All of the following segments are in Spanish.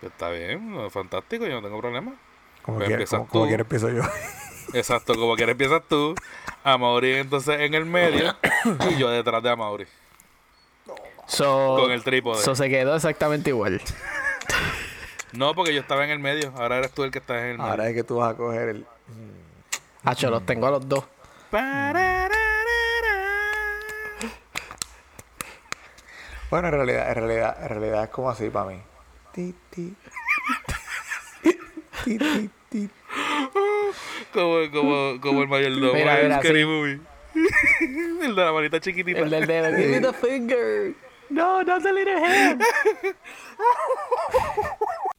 Pues está bien, fantástico, yo no tengo problema. Como, Pues empiezas como, quiera empiezo yo. Exacto, como quieras empiezas tú, a Mauri entonces en el medio y yo detrás de Mauri So, con el trípode. so se quedó exactamente igual. No, porque yo estaba en el medio, ahora eres tú el que estás en el medio. Ahora es que tú vas a coger el... Hacho, los tengo a los dos. Bueno, en realidad, en realidad, en realidad es como así para mí. Como, como, como el mayordomo mira, Scary sí. Movie. el de la manita chiquitita. El del dedo. Give me the finger. No, not the little hand.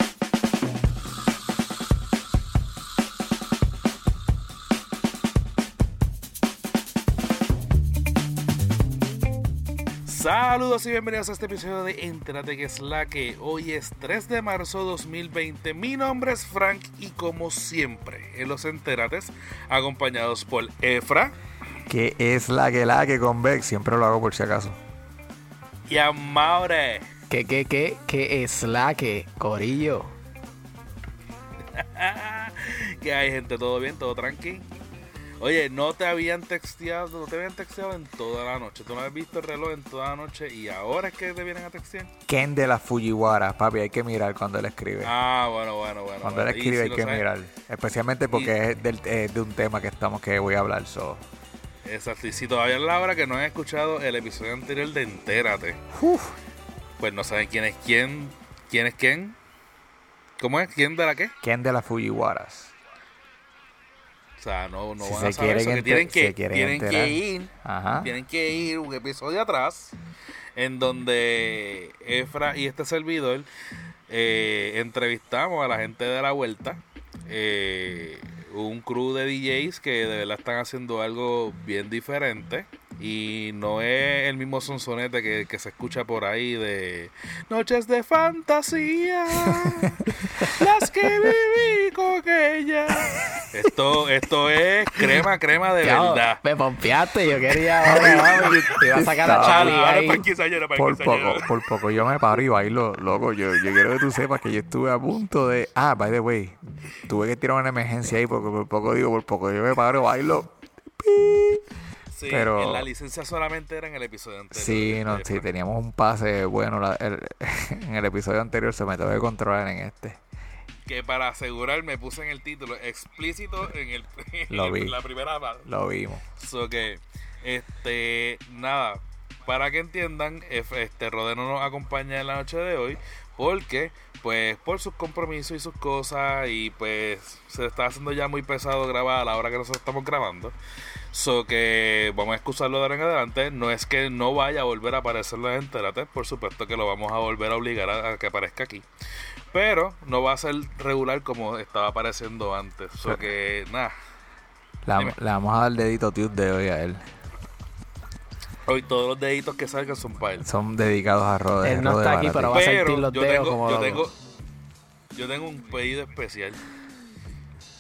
Saludos y bienvenidos a este episodio de Entérate que es la que hoy es 3 de marzo 2020. Mi nombre es Frank y como siempre en los Entérates, acompañados por Efra Que es la que la que con Beck. Siempre lo hago por si acaso. y a Maure. ¿Qué, qué, qué, qué es la que, Corillo? que hay gente, todo bien, todo tranqui. Oye, no te habían texteado, no te habían texteado en toda la noche. Tú no has visto el reloj en toda la noche y ahora es que te vienen a textear. Ken de la Fujiwara, papi, hay que mirar cuando él escribe. Ah, bueno, bueno, bueno. cuando él bueno. Escribe si hay que sabes- mirar. Especialmente porque es, del- es de un tema que estamos que voy a hablar. So. Exacto, y si todavía es la hora que no han escuchado el episodio anterior de Entérate, pues no saben quién es quién, quién es quién. ¿Cómo es? ¿Quién de la qué? Ken de la Fujiwaras. Sea, no, no Si van se a saber eso, que tienen que, se quieren tienen enterar. que ir, Ajá. tienen que ir un episodio atrás, en donde Efra y este servidor eh, entrevistamos a la gente de la vuelta, eh, un crew de DJs que de verdad están haciendo algo bien diferente. Y no es el mismo sonsonete que, que se escucha por ahí de Noches de fantasía, las que viví con ella. Esto, esto es crema, crema de verdad. Me pompeaste. Yo quería ahora, Te iba a sacar la el Por poco, por poco yo me paro y bailo, loco. Yo, yo quiero que tú sepas que yo estuve a punto de. Ah, by the way, tuve que tirar una emergencia ahí porque por poco digo, por poco yo me paro y bailo. Sí, Pero- en la licencia solamente era en el episodio anterior. Sí, no, sí, teníamos un pase bueno. la- el- en el episodio anterior se me tuvo que controlar en este. Que para asegurar me puse en el título explícito en, el, en Lo vi. la primera parte. Lo vimos. So que, este, nada, para que entiendan, este Rode no nos acompaña en la noche de hoy porque, pues, por sus compromisos y sus cosas y pues se está haciendo ya muy pesado grabar a la hora que nosotros estamos grabando. So que vamos a excusarlo de ahora en adelante. No es que no vaya a volver a aparecer en Entérate, por supuesto que lo vamos a volver a obligar a, a que aparezca aquí. Pero no va a ser regular como estaba apareciendo antes. So que, nada. Le vamos a dar dedito Tuesday hoy a él. Hoy todos los deditos que salgan son para él. Son dedicados a Rode. Él no está aquí, pero va a sentir los yo dedos tengo, como yo tengo, yo tengo un pedido especial.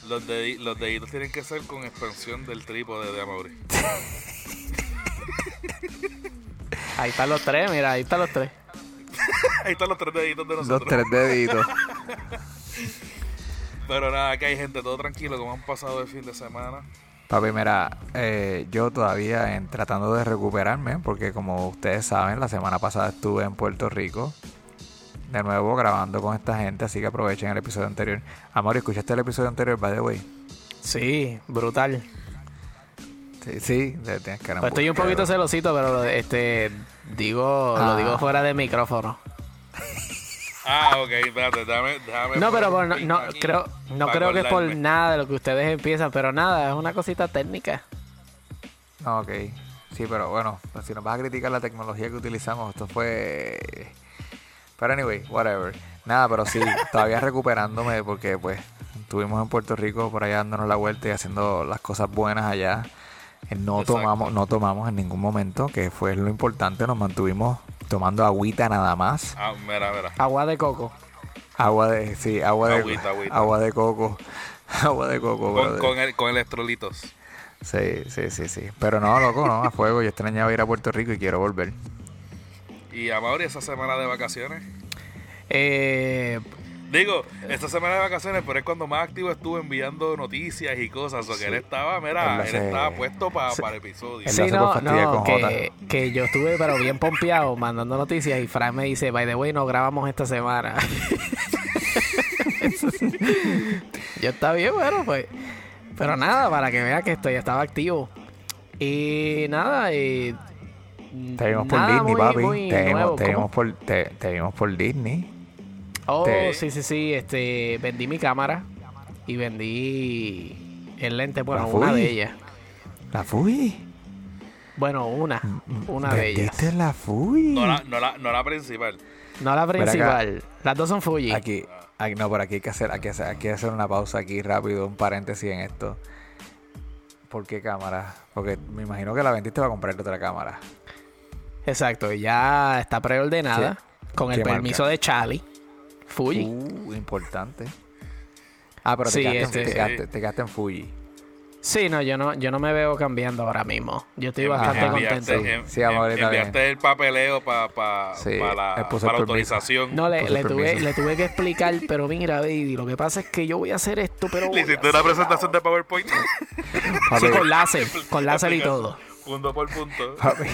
Los, los deditos tienen que ser con expansión del trípode de Amaury. Ahí están los tres, mira, ahí están los tres. Ahí están los tres deditos de Los nosotros. tres deditos. Pero nada, aquí hay gente, todo tranquilo, como han pasado el fin de semana. Papi, mira, eh, yo todavía en, tratando de recuperarme, porque como ustedes saben, la semana pasada estuve en Puerto Rico, de nuevo grabando con esta gente, así que aprovechen el episodio anterior. Amor, ¿escuchaste el episodio anterior, by the way? Sí, brutal. Sí, sí, tienes que Pues estoy un poquito celosito, pero este digo, Ah. lo digo fuera de micrófono. Ah, ok, espérate, déjame, déjame No, pero por- no, aquí creo, no creo que es por nada de lo que ustedes empiezan, pero nada, es una cosita técnica. No, ok. Sí, pero bueno, pues si nos vas a criticar la tecnología que utilizamos, esto fue... Pero anyway, whatever. Nada, pero sí, todavía recuperándome porque pues estuvimos en Puerto Rico por allá dándonos la vuelta y haciendo las cosas buenas allá. Eh, No Exacto. tomamos, no tomamos en ningún momento, que fue lo importante, nos mantuvimos tomando agüita nada más. Ah, mira, mira. Agua de coco. Agua de, sí, agua de, Agüita, agüita. agua de coco. Agua de coco, Con, con, el, con electrolitos. Sí, sí, sí, sí. Pero no, loco, no, a fuego. Yo extrañaba ir a Puerto Rico y quiero volver. Y Amaury, esa semana de vacaciones. Eh, Digo, esta semana de vacaciones, pero es cuando más activo estuvo enviando noticias y cosas. O que él estaba, mira, Él estaba puesto pa- para el episodio. Sí, no, no, con que, que yo estuve pero bien pompeado mandando noticias y Fran me dice, by the way, no grabamos esta semana. yo está bien, bueno, pues. Pero nada, para que vea que estoy, estaba activo. Y nada, y... Te vimos por Disney, papi. te, nuevo, vimos, te, ¿cómo? vimos por, te, te vimos por Disney. Oh, te- sí, sí, sí, este, vendí mi cámara y vendí el lente, bueno, La una de ellas. La Fuji. Bueno, una, una de ellas. ¿Vendiste la Fuji? No la, no, la, no la principal. No la principal, las dos son Fuji. Aquí, aquí- no, pero aquí hay que hacer, hay que hacer, hay que hacer una pausa aquí rápido, un paréntesis en esto. ¿Por qué cámara? Porque me imagino que la vendiste para comprarte otra cámara. Exacto, y ya está preordenada con el permiso marca? de Charlie. Fuji. Uh, importante. Ah, pero Sí, te, quedaste, este- en, te, quedaste, te quedaste en Fuji. Sí, no, yo no, yo no me veo cambiando ahora mismo. Yo estoy Envi- bastante enviaste, contento. en- Sí, amor, en- enviaste bien. el papeleo para pa, Sí, pa la, pa la autorización. No, le, le tuve, permiso. le tuve que explicar, pero mira, baby, lo que pasa es que yo voy a hacer esto, pero... Le hiciste una presentación de PowerPoint. Sí, con láser, con láser y todo. Punto por punto. papi,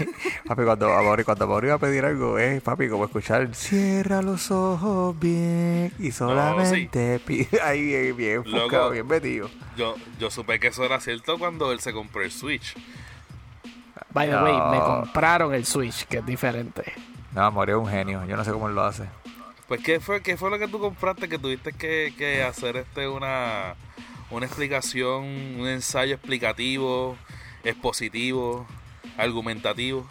papi, cuando Amor, cuando Amor iba a pedir algo, es papi, como escuchar cierra los ojos bien y solamente pide ahí bien, bien bien metido. Yo, yo supe que eso era cierto cuando él se compró el Switch. By the way, me compraron el Switch, que es diferente. No, Amor es un genio, yo no sé cómo él lo hace. Pues, ¿qué fue, qué fue lo que tú compraste que tuviste que, que hacer este una, una explicación, un ensayo explicativo, expositivo, argumentativo?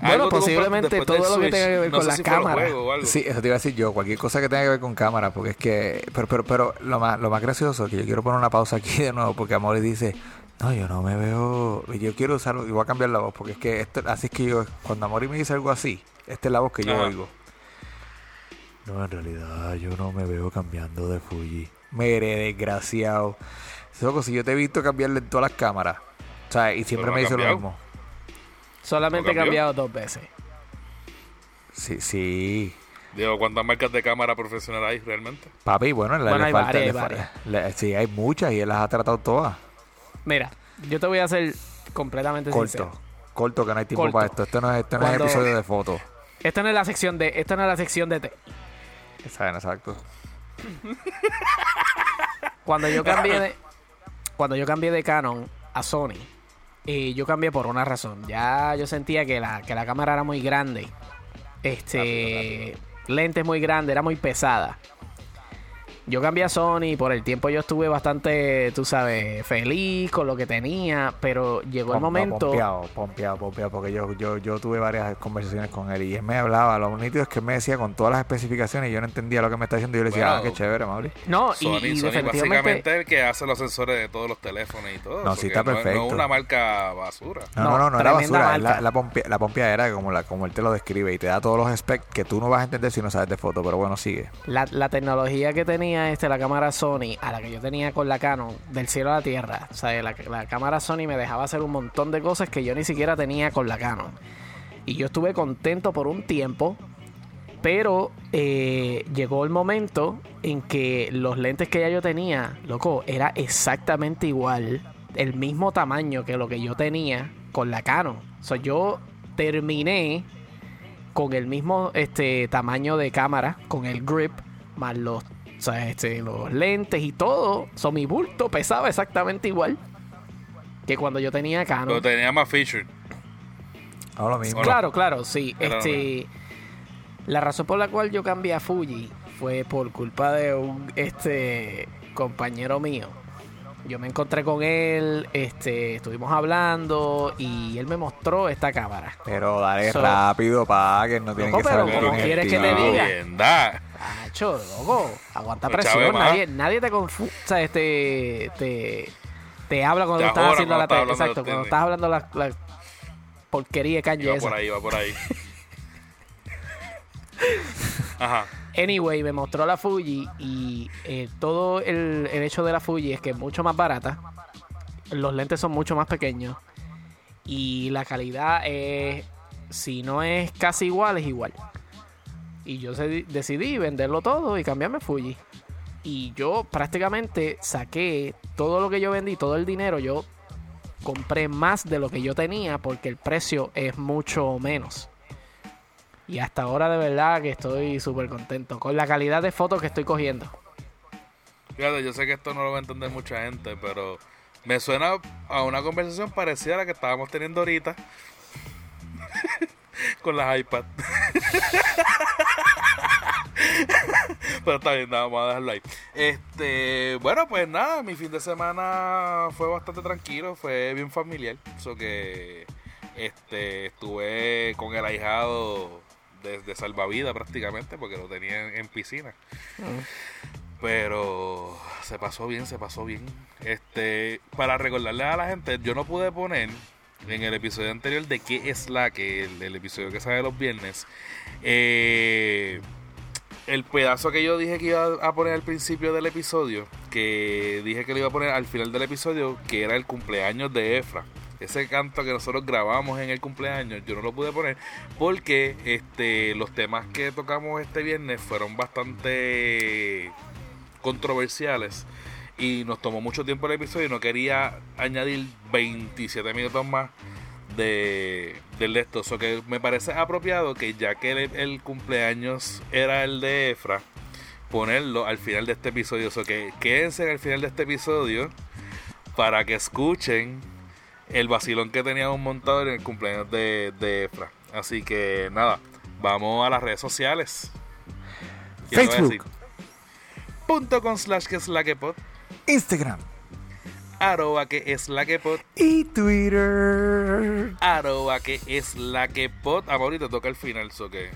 Bueno, posiblemente todo lo que tenga que ver No con sé la si fueron cámara. juegos o algo. Sí, eso te iba a decir yo, cualquier cosa que tenga que ver con cámara, porque es que, pero, pero, pero lo más, lo más gracioso es que yo quiero poner una pausa aquí de nuevo, porque Amor dice, no, yo no me veo, yo quiero usarlo, y voy a cambiar la voz, porque es que esto, así es que yo, cuando Amor me dice algo así, esta es la voz que yo Ajá. oigo. No, en realidad yo no me veo cambiando de Fuji. Mere, desgraciado. Loco, si yo te he visto cambiarle en todas las cámaras, o sea, y siempre me dice lo mismo. Solamente he cambiado dos veces. Sí, sí. Digo, ¿cuántas marcas de cámara profesional hay realmente? Papi, bueno, le, Bueno, le hay falta, varias, le hay fa- varias. le- sí, hay muchas y él las ha tratado todas. Mira, yo te voy a hacer completamente Corto, sincero. corto, que no hay tiempo Corto. para esto. Esto no es, esto no es episodio de fotos. Esta no es la sección de, esta no es la sección de té. ¿Saben? Exacto. Cuando yo cambié de, cuando yo cambié de Canon a Sony, y yo cambié por una razón. Ya yo sentía que la, que la cámara era muy grande. Este lentes muy grande, era muy pesada. Yo cambié a Sony y por el tiempo yo estuve bastante, tú sabes, feliz con lo que tenía, pero llegó el momento. Pompeado, pompeado, pompeado, porque yo, yo, yo tuve varias conversaciones con él y él me hablaba. Lo nítido es que él me decía con todas las especificaciones y yo no entendía lo que me está diciendo. Y yo le decía, Bueno, ah, qué chévere, Mauri. No, y, Sony, y Sony definitivamente. básicamente el que hace los sensores de todos los teléfonos y todo. No, sí, está no es- No, perfecto. es una marca basura. No, No, no, no, no era basura. La, la, pompea, la pompeadera, como, la, como él te lo describe y te da todos los specs que tú no vas a entender si no sabes de foto. Pero bueno, sigue. La, la tecnología que tenía este, la cámara Sony, a la que yo tenía con la Canon, del cielo a la tierra. O sea, la, la cámara Sony me dejaba hacer un montón de cosas que yo ni siquiera tenía con la Canon. Y yo estuve contento por un tiempo, pero eh, llegó el momento en que los lentes que ya yo tenía, loco, era exactamente igual, el mismo tamaño que lo que yo tenía con la Canon. O sea, yo terminé con el mismo este tamaño de cámara, con el grip, más los, o sea, este, los lentes y todo. So, mi bulto pesaba exactamente igual que cuando yo tenía Canon. Pero tenía más feature. No, lo mismo. Claro, claro, sí. Este, la razón por la cual yo cambié a Fuji fue por culpa de un este compañero mío. Yo me encontré con él, este, estuvimos hablando y él me mostró esta cámara. Pero dale So- rápido, pa, que no tienen que saber pero quién ¿cómo es quieres que te diga? Jodienda. Acho, loco, aguanta Pues, presión. Nadie, nadie te confu o sea, este, te, te habla cuando Te estás ahora haciendo la estás Exacto, cuando estás hablando la, la porquería de Iba esa. por ahí, iba por ahí. Ajá. Anyway, me mostró la Fuji y eh, todo el, el hecho de la Fuji es que es mucho más barata. Los lentes son mucho más pequeños. Y la calidad es, si no es casi igual, es igual. Y yo decidí venderlo todo y cambiarme Fuji. Y yo prácticamente saqué todo lo que yo vendí, todo el dinero, yo compré más de lo que yo tenía porque el precio es mucho menos. Y hasta ahora de verdad que estoy súper contento con la calidad de fotos que estoy cogiendo. Fíjate, yo sé que esto no lo va a entender mucha gente, pero me suena a una conversación parecida a la que estábamos teniendo ahorita con las iPad. pero está bien, nada, vamos a dejarlo ahí. Este, bueno, pues nada, mi fin de semana fue bastante tranquilo, fue bien familiar, eso que este estuve con el ahijado desde salvavidas prácticamente porque lo tenía en- en piscina. Pero se pasó bien, se pasó bien. Este, para recordarle a la gente, yo no pude poner en el episodio anterior de qué es la que, el, episodio que sale los viernes, eh, el pedazo que yo dije que iba a poner al principio del episodio, que dije que lo iba a poner al final del episodio, que era el cumpleaños de Efra. Ese canto que nosotros grabamos en el cumpleaños, yo no lo pude poner porque este, los temas que tocamos este viernes fueron bastante controversiales y nos tomó mucho tiempo el episodio y no quería añadir 27 minutos más de del de esto. O que me parece apropiado que ya que el, el cumpleaños era el de Efra, ponerlo al final de este episodio. O que quédense al final de este episodio para que escuchen el vacilón que teníamos montado en el cumpleaños de, de Efra. Así que nada, vamos a las redes sociales. Slash que es la que pod, Instagram arroba que es la que pod, y Twitter. arroba que es la que pod. Amorito toca el final, so que.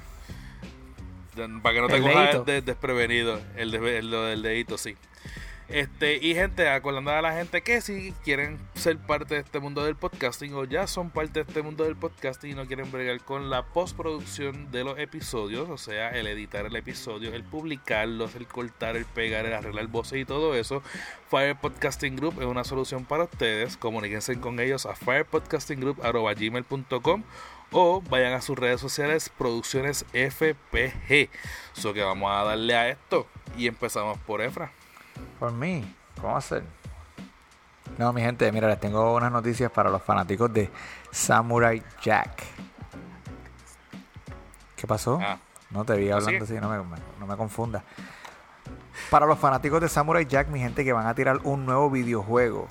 Para que no te El cojas de- desprevenido. El, de- el- del dedito, sí. Este, y gente, acordando a la gente que si quieren ser parte de este mundo del podcasting o ya son parte de este mundo del podcasting y no quieren bregar con la postproducción de los episodios, o sea, el editar el episodio, el publicarlos, el cortar, el pegar, el arreglar voces y todo eso, Fire Podcasting Group es una solución para ustedes. Comuníquense con ellos a firepodcastinggroup.com o vayan a sus redes sociales Producciones FPG. So que vamos a darle a esto y empezamos por Efra. Por mí, ¿cómo hacer? No, mi gente, mira, les tengo unas noticias para los fanáticos de Samurai Jack. ¿Qué pasó? Ah. No te vi hablando así, no me, me- no me confunda. Para los fanáticos de Samurai Jack, mi gente, que van a tirar un nuevo videojuego.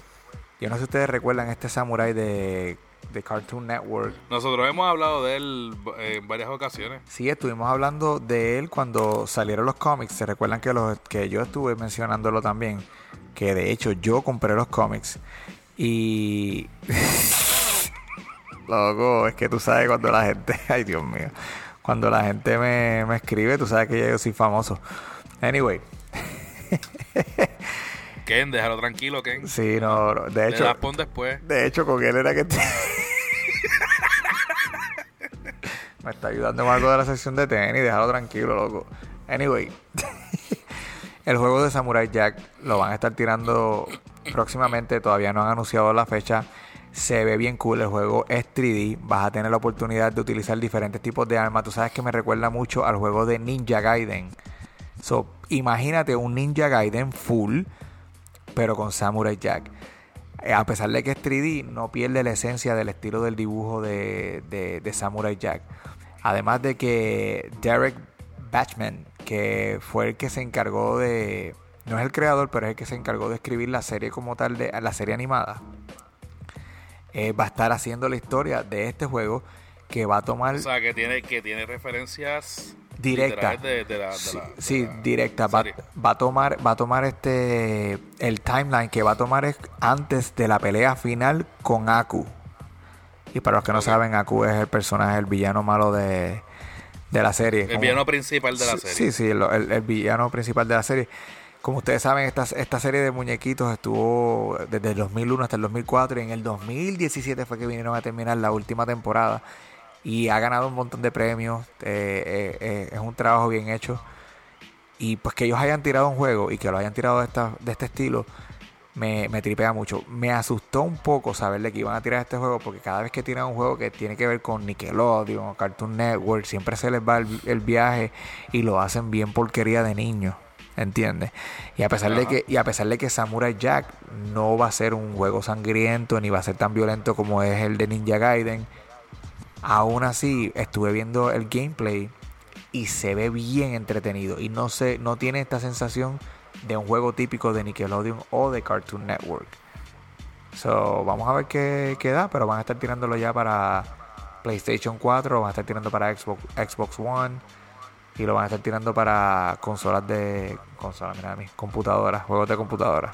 Yo no sé si ustedes recuerdan este Samurai de, de Cartoon Network. Nosotros hemos hablado de él eh, en varias ocasiones. Sí, estuvimos hablando de él cuando salieron los cómics. Se recuerdan que, los, que yo estuve mencionándolo también. Que de hecho yo compré los cómics. Y. Loco, es que tú sabes cuando la gente. Ay, Dios mío. Cuando la gente me, me escribe, tú sabes que yo soy famoso. Anyway, Ken, déjalo tranquilo, Ken. sí, no. no, De hecho, das pon después. de hecho, con él era que. te- Me está ayudando algo de la sección de tenis, déjalo tranquilo, loco. Anyway, el juego de Samurai Jack lo van a estar tirando próximamente, todavía no han anunciado la fecha. Se ve bien cool, el juego es 3D, vas a tener la oportunidad de utilizar diferentes tipos de armas. Tú sabes que me recuerda mucho al juego de Ninja Gaiden. So, imagínate un Ninja Gaiden full, pero con Samurai Jack. Eh, A pesar de que es 3D, no pierde la esencia del estilo del dibujo de, de- Samurai Jack. Además de que Derek Batchman, que fue el que se encargó de. No es el creador, pero es el que se encargó de escribir la serie como tal, de la serie animada. eh, va a estar haciendo la historia de este juego que va a tomar O sea, que tiene, que tiene referencias directa. literales de, de la, de Sí, la- de sí, la directa. Va, va a tomar, va a tomar este el timeline que va a tomar es antes de la pelea final con Aku. Y para los que no saben, Aku es el personaje, el villano malo de, de la serie. El Como- villano principal de la Sí, serie. Sí, sí, el, el- el villano principal de la serie. Como ustedes saben, esta, esta serie de muñequitos estuvo desde el 2001 hasta el 2004 y en el 2017 fue que vinieron a terminar la última temporada y ha ganado un montón de premios. eh, eh, eh, es un trabajo bien hecho. Y pues que ellos hayan tirado un juego y que lo hayan tirado de, esta, de este estilo, me, me tripea mucho. Me asustó un poco saberle que iban a tirar este juego porque cada vez que tiran un juego que tiene que ver con Nickelodeon o Cartoon Network, siempre se les va el, el viaje y lo hacen bien porquería de niños. ¿Entiendes? Y a pesar de que, y a pesar de que Samurai Jack no va a ser un juego sangriento ni va a ser tan violento como es el de Ninja Gaiden, aún así estuve viendo el gameplay y se ve bien entretenido y no se, no tiene esta sensación de un juego típico de Nickelodeon o de Cartoon Network. So, vamos a ver qué, qué da, pero van a estar tirándolo ya para PlayStation 4, van a estar tirando para Xbox, Xbox One y lo van a estar tirando para consolas de consolas, mira mí, computadoras, juegos de computadora.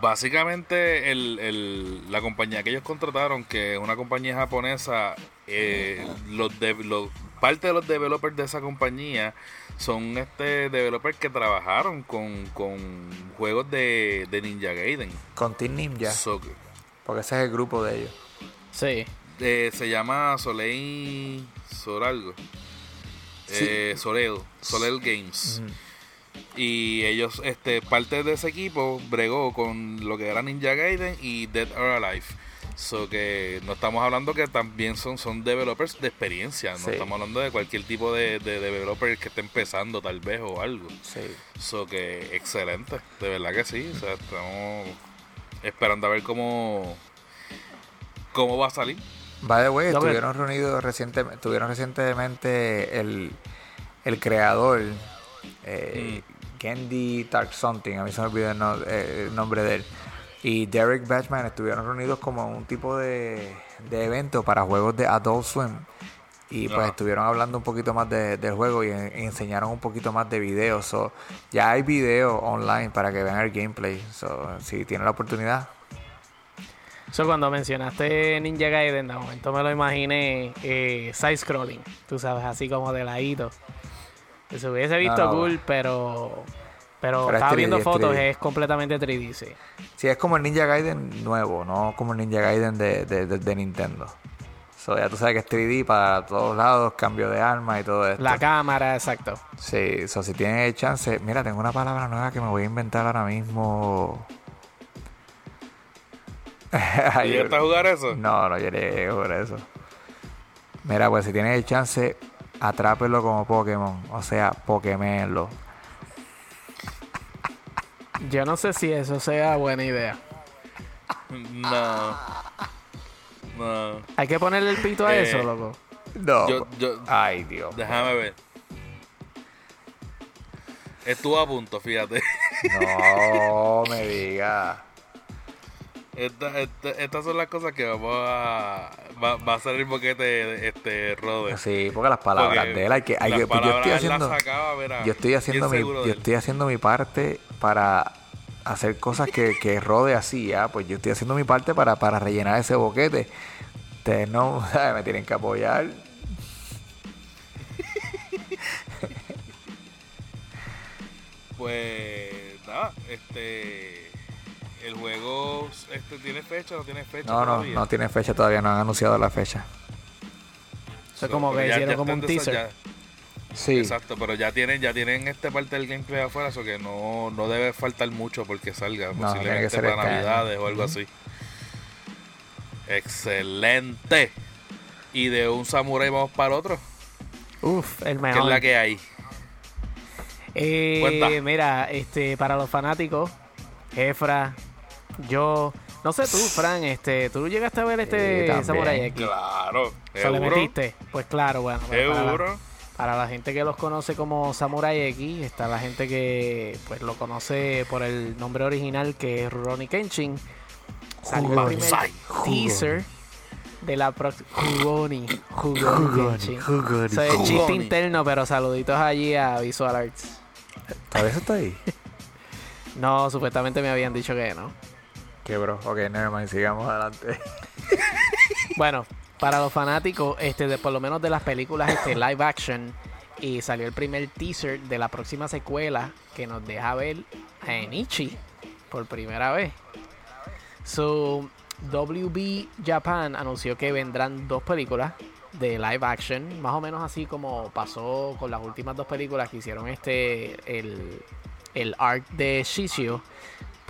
Básicamente, el, el- la compañía que ellos contrataron, que es una compañía japonesa, eh, los de, los, parte de los developers de esa compañía son este developers que trabajaron con, con juegos de, de Ninja Gaiden. Con Team Ninja, So, que- porque ese es el grupo de ellos. Sí. eh, se llama Soleil Soralgo. Sí. Eh, Sorel, Sorel Games. Y ellos, este, parte de ese equipo bregó con lo que era Ninja Gaiden y Dead or Alive. So que no estamos hablando que también son, son developers de experiencia. No Sí. estamos hablando de cualquier tipo de, de developer que esté empezando tal vez o algo. Sí. So que excelente, de verdad que sí. O sea, estamos esperando a ver cómo, cómo va a salir. By the way, estuvieron reunidos recientemente, tuvieron recientemente el, el creador eh, Candy Dark Something, a mí se me olvidó el, no- eh, el nombre de él, y Derek Batchman estuvieron reunidos como un tipo de, de evento para juegos de Adult Swim. Y pues Ajá. estuvieron hablando un poquito más de- del juego y, y enseñaron un poquito más de videos. So, ya hay videos online para que vean el gameplay. So, si tienen la oportunidad, cuando mencionaste Ninja Gaiden, de momento me lo imaginé eh, side-scrolling. Tú sabes, así como de ladito. Se hubiese visto no, cool, pero... Pero, Pero es estaba 3D, viendo es fotos, 3D. es completamente 3D, sí. Sí, es como el Ninja Gaiden nuevo, no como el Ninja Gaiden de, de, de- de Nintendo. So, ya tú sabes que es 3D para todos lados, cambio de arma y todo esto. La cámara, exacto. Sí, so, si tienes el chance. Mira, tengo una palabra nueva que me voy a inventar ahora mismo. ¿Llegaste a jugar eso? No, no llegué por eso. Mira, pues si tienes el chance, atrápelo como Pokémon. O sea, Pokémonlo. Yo no sé si eso sea buena idea. No. No. Hay que ponerle el pito a Eh, eso, loco. No. Yo- yo- Ay, Dios. Déjame ver. Estuvo a punto, fíjate. No me diga. Esta- esta- estas son las cosas que vamos a. Va, va a el boquete este Robert. Sí, porque las palabras Porque de él hay que, hay las que yo estoy haciendo, sacaba, mira, yo estoy haciendo mi, seguro de yo él. estoy haciendo mi parte para hacer cosas que, que Rode hacía, pues yo estoy haciendo mi parte para, para rellenar ese boquete. Ustedes no me tienen que apoyar. Pues nada, este. El juego este, tiene fecha o no tiene fecha. No, no, todavía? no tiene fecha todavía, no han anunciado la fecha. Eso es como que ya- hicieron ya como un teaser. ya- Sí, Exacto, pero ya tienen, ya tienen este parte del gameplay afuera, eso que no, no debe faltar mucho porque salga, No, tiene que posiblemente ser para este año. navidades o algo así. Excelente. Y de un samurai vamos para otro. Uf, el ¿Qué mejor. es la que hay? Eh, mira, este, para los fanáticos, Efra, yo, no sé tú, Fran, este, tú llegaste a ver este. Samurai X. Claro, ¿Se le metiste? Pues claro, bueno. pues para la- Seguro. Para la gente que los conoce como Samurai X, está la gente que pues lo conoce por el nombre original que es Ronnie Kenshin. Salió el primer Banzai. teaser de la próxima. Jugoni. Jugoni es chiste Jugoni. interno, pero saluditos allí a Visual Arts. ¿todavía está ahí? No, supuestamente me habían dicho que no. Ok, nevermind, sigamos adelante. Bueno, para los fanáticos, este, de, por lo menos de las películas este, live action, y salió el primer teaser de la próxima secuela que nos deja ver a Enichi por primera vez. So, WB Japan anunció que vendrán dos películas de live action, más o menos así como pasó con las últimas dos películas que hicieron este el el arc de Shishio,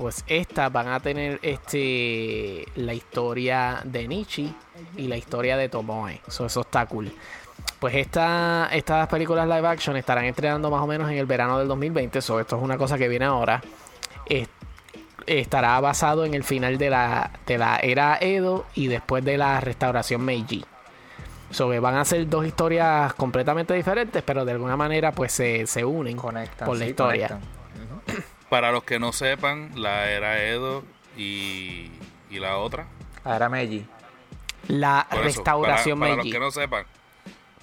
pues estas van a tener este la historia de Nichi y la historia de Tomoe. So, eso está cool. Pues esta, estas películas live action estarán estrenando más o menos en el verano del 2020. So, esto es una cosa que viene ahora. Es- estará basado en el final de la, de la era Edo y después de la restauración Meiji. So, van a ser dos historias completamente diferentes, pero de alguna manera pues se, se unen Conectan. por la sí, historia. conectan. Para los que no sepan, la era Edo y, y la otra. Ah, era Meiji. La eso, restauración para, para los Meiji. que no sepan,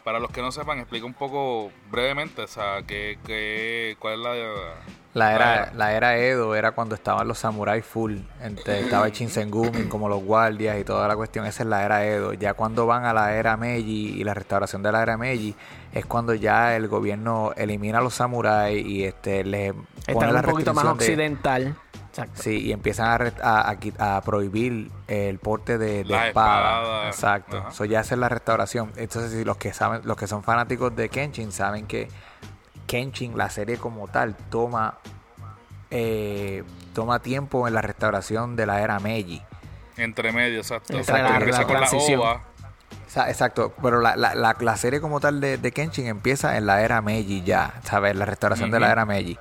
para los que no sepan, explica un poco brevemente, o sea, que, que, cuál es la, La era, era. la era Edo era cuando estaban los samuráis full. Entre, estaba el Shinsengumin como los guardias y toda la cuestión. Esa es la era Edo. Ya cuando van a la era Meiji y la restauración de la era Meiji es cuando ya el gobierno elimina a los samuráis y este les Está pone la un poquito más de- occidental. Exacto. Sí, y empiezan a, re- a, a qui- a prohibir el porte de, espada. espadas. Exacto. Eso ya es la restauración. Entonces, si los que saben, los que son fanáticos de Kenshin saben que Kenshin, la serie como tal, toma eh, toma tiempo en la restauración de la era Meiji. entre medio, exacto. Entre la- Empieza la con la transición. ova, Exacto, pero la, la, la, la serie como tal de, de Kenshin empieza en la era Meiji ya, ¿sabes? La restauración de la era Meiji.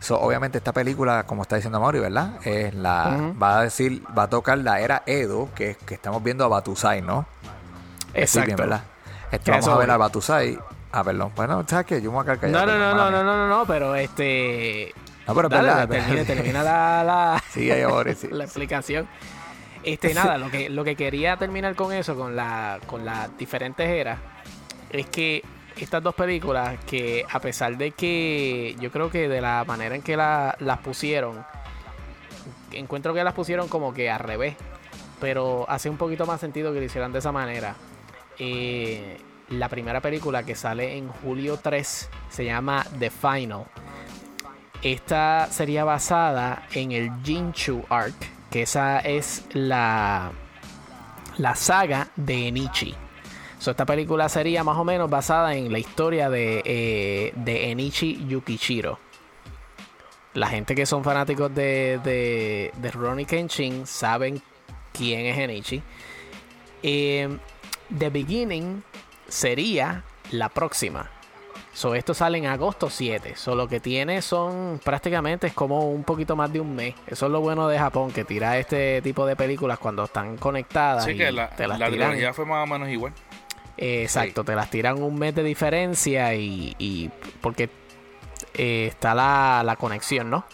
So, obviamente esta película, como está diciendo Mauri, ¿verdad? Es la. Va a decir, va a tocar la era Edo, que, que estamos viendo a Batusai, ¿no? Exacto. bien, ¿verdad? Esto, vamos a ver a Batusai. Ah, perdón. Bueno, ¿sabes qué? Yo me voy a callado. No, no, no, no, no, no, no, no, pero este. No, pero Dale, verdad, termina, termina la, la, Sí, ahí ahora sí. la explicación. Este, nada, lo que, lo que quería terminar con eso, con la, con las diferentes eras, es que estas dos películas, que a pesar de que yo creo que de la manera en que la- las pusieron, encuentro que las pusieron como que al revés, pero hace un poquito más sentido que lo hicieran de esa manera. Eh, la primera película que sale en julio 3 se llama The Final. Esta sería basada en el Jinchu Arc, que esa es la, la saga de Enichi. So, esta película sería más o menos basada en la historia de, eh, de Enichi Yukichiro. La gente que son fanáticos de, de, de Rurouni Kenshin saben quién es Enichi. Eh, The Beginning sería la próxima. So, esto sale en agosto 7. So, lo que tiene son prácticamente es como un poquito más de un mes. Eso es lo bueno de Japón, que tira este tipo de películas cuando están conectadas. Sí, y que la, te las la tiran. fue más o menos igual. Eh, exacto, te las tiran un mes de diferencia y, y porque eh, está la, la conexión, ¿no?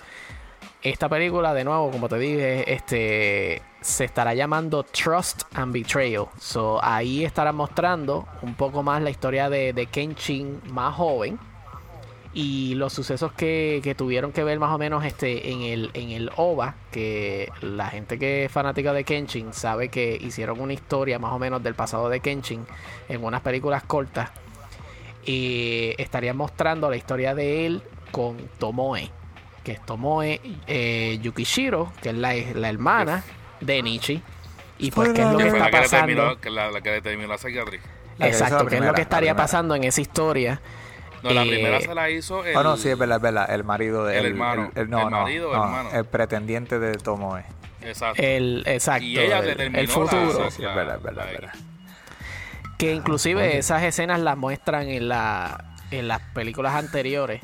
Esta película, de nuevo, como te dije, este se estará llamando Trust and Betrayal. So, ahí estarán mostrando un poco más la historia de, de Kenshin más joven y los sucesos que, que tuvieron que ver más o menos este en el en el OVA que la gente que es fanática de Kenshin sabe que hicieron una historia más o menos del pasado de Kenshin en unas películas cortas y estarían mostrando la historia de él con Tomoe que es Tomoe eh, Yukishiro que es la, la hermana de Nichi y pues qué es lo Que está la que, le pasando la, la que le terminó la psiquiatría. La exacto qué es lo que estaría pasando en esa historia No, la Eh, primera se la hizo el, Oh, no, sí, es verdad, es verdad. El marido de El hermano. el- no, El no, marido no, hermano. El pretendiente de Tomoe. Exacto. el exacto y ella le el- terminó el futuro la- Sí, es verdad, es verdad, es verdad. Que inclusive esas escenas las muestran en la en las películas anteriores.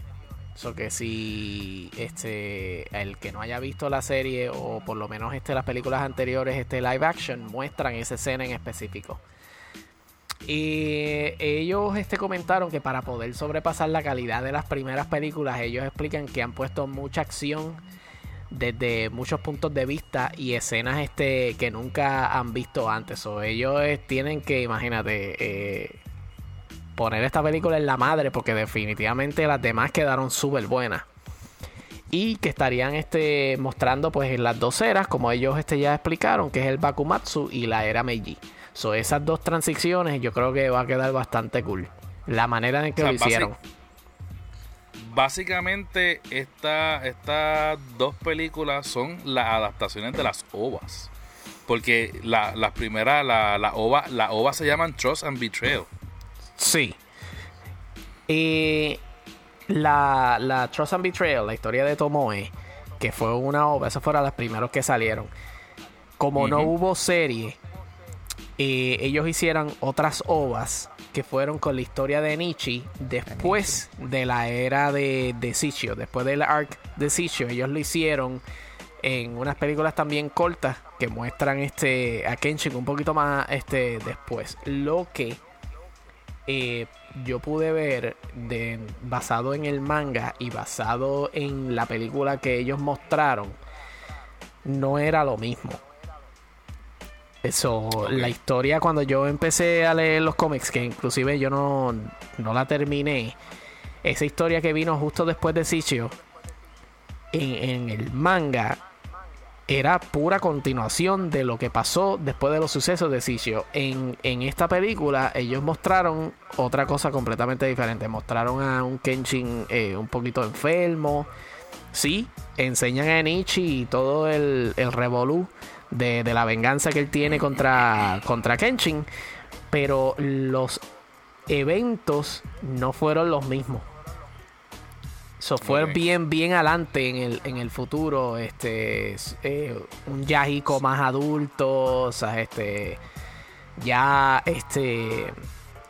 So que si este el que no haya visto la serie o por lo menos este las películas anteriores este live action muestran esa escena en específico. Y ellos este comentaron que para poder sobrepasar la calidad de las primeras películas, ellos explican que han puesto mucha acción desde muchos puntos de vista y escenas este que nunca han visto antes. O ellos eh, tienen que, imagínate, eh, poner esta película en la madre porque definitivamente las demás quedaron súper buenas. Y que estarían este, mostrando pues en las dos eras, como ellos este, ya explicaron, que es el Bakumatsu y la era Meiji. So, esas dos transiciones yo creo que va a quedar bastante cool. La manera en que O sea, lo hicieron. Básicamente, esta- estas dos películas son las adaptaciones de las ovas. Porque la, las primeras, la, la ova, la ova se llaman Trust and Betrayal. Sí. Eh, la, la Trust and Betrayal, la historia de Tomoe, que fue una obra, esas fueron las primeros que salieron. Como no hubo serie, eh, ellos hicieron otras ovas que fueron con la historia de Nietzsche después de la era de, de Sitio, después del arc de Sitio. Ellos lo hicieron en unas películas también cortas que muestran este a Kenshin un poquito más este después. Lo que eh, yo pude ver de, basado en el manga y basado en la película que ellos mostraron no era lo mismo. Eso, la historia cuando yo empecé a leer los cómics, que inclusive yo no, no la terminé, esa historia que vino justo después de Sitio, en, en el manga, era pura continuación de lo que pasó después de los sucesos de Sitio. En, en esta película ellos mostraron otra cosa completamente diferente. Mostraron a un Kenshin eh, un poquito enfermo. Sí, enseñan a Nietzsche y todo el, el revolú de, de la venganza que él tiene contra, contra Kenshin. Pero los eventos no fueron los mismos. So, fue bien, bien adelante en el, en el futuro. Este, eh, un Yahiko más adulto, o sea, este, ya, este,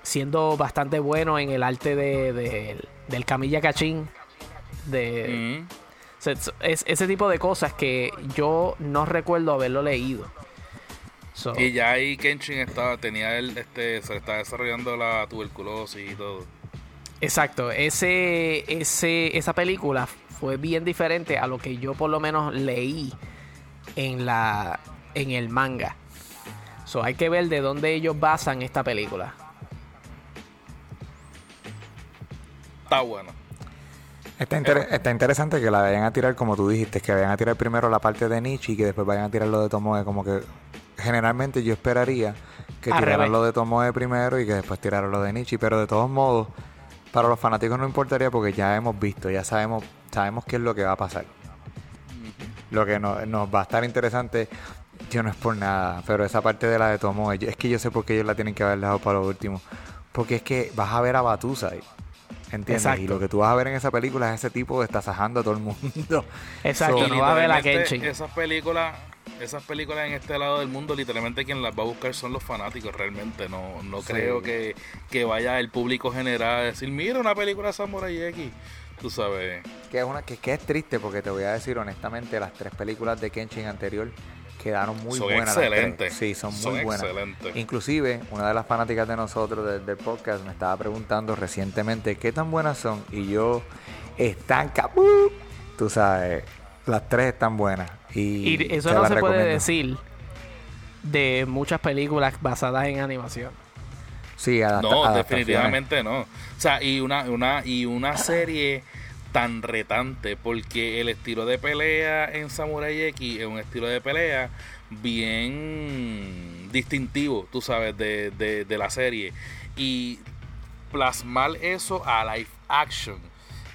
siendo bastante bueno en el arte de, de- del camilla cachín. De, Mm. Sea, es, es- ese tipo de cosas que yo no recuerdo haberlo leído. So, Y ya ahí Kenshin estaba, tenía el, este, se estaba desarrollando la tuberculosis y todo. Exacto, ese, ese, esa película fue bien diferente a lo que yo por lo menos leí en la en el manga. So, hay que ver de dónde ellos basan esta película. Está bueno. Está, inter- está interesante que la vayan a tirar como tú dijiste, que vayan a tirar primero la parte de Nietzsche y que después vayan a tirar lo de Tomoe. Como que generalmente yo esperaría que tiraran lo de Tomoe primero y que después tiraran lo de Nietzsche. Pero de todos modos, para los fanáticos no importaría porque ya hemos visto, ya sabemos, sabemos qué es lo que va a pasar. Lo que no- nos va a estar interesante, yo no es por nada, pero esa parte de la de Tomoe, es que yo sé por qué ellos la tienen que haber dejado para lo último. Porque es que vas a ver a Batusa ahí. ¿Entiendes? Exacto. Y lo que tú vas a ver en esa película es ese tipo destasajando a todo el mundo. Exacto, So- Y no va a ver a literalmente, Kenshin. Esas películas, esas películas en este lado del mundo, literalmente quien las va a buscar son los fanáticos realmente. No, no Sí. creo que, que vaya el público general a decir, mira una película de Samurai X. Tú sabes. Que es, una, que, que es triste porque te voy a decir honestamente, las tres películas de Kenshin anterior quedaron muy Son buenas. las tres. excelentes. Sí, son Son muy buenas. excelentes. Inclusive, una de las fanáticas de nosotros del, del podcast me estaba preguntando recientemente qué tan buenas son. Y yo, están capú. Tú sabes, las tres están buenas. Y, Y eso no se puede decir de muchas películas basadas en animación. Sí, adapta- No, definitivamente no. O sea, y una, una, y una serie tan retante, porque el estilo de pelea en Samurai X es un estilo de pelea bien distintivo, tú sabes, de, de, la serie. Y plasmar eso a live action.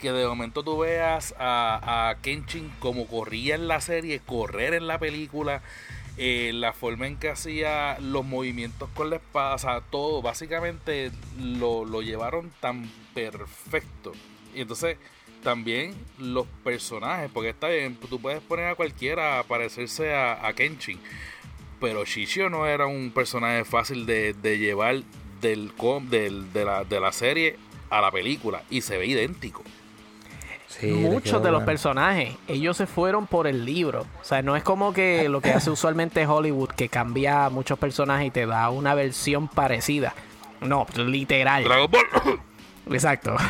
Que de momento tú veas a, a Kenshin como corría en la serie, correr en la película, eh, la forma en que hacía los movimientos con la espada, o sea, todo, básicamente lo, lo llevaron tan perfecto. Y entonces también los personajes, porque está bien, tú puedes poner a cualquiera a parecerse a, a Kenshin, pero Shishio no era un personaje fácil de, de llevar del, com- del- de, la, de la serie a la película y se ve idéntico. Sí, Muchos de los bueno. personajes, ellos se fueron por el libro. O sea, no es como que lo que hace usualmente Hollywood, que cambia muchos personajes y te da una versión parecida. No, literal. Dragon Ball. Exacto.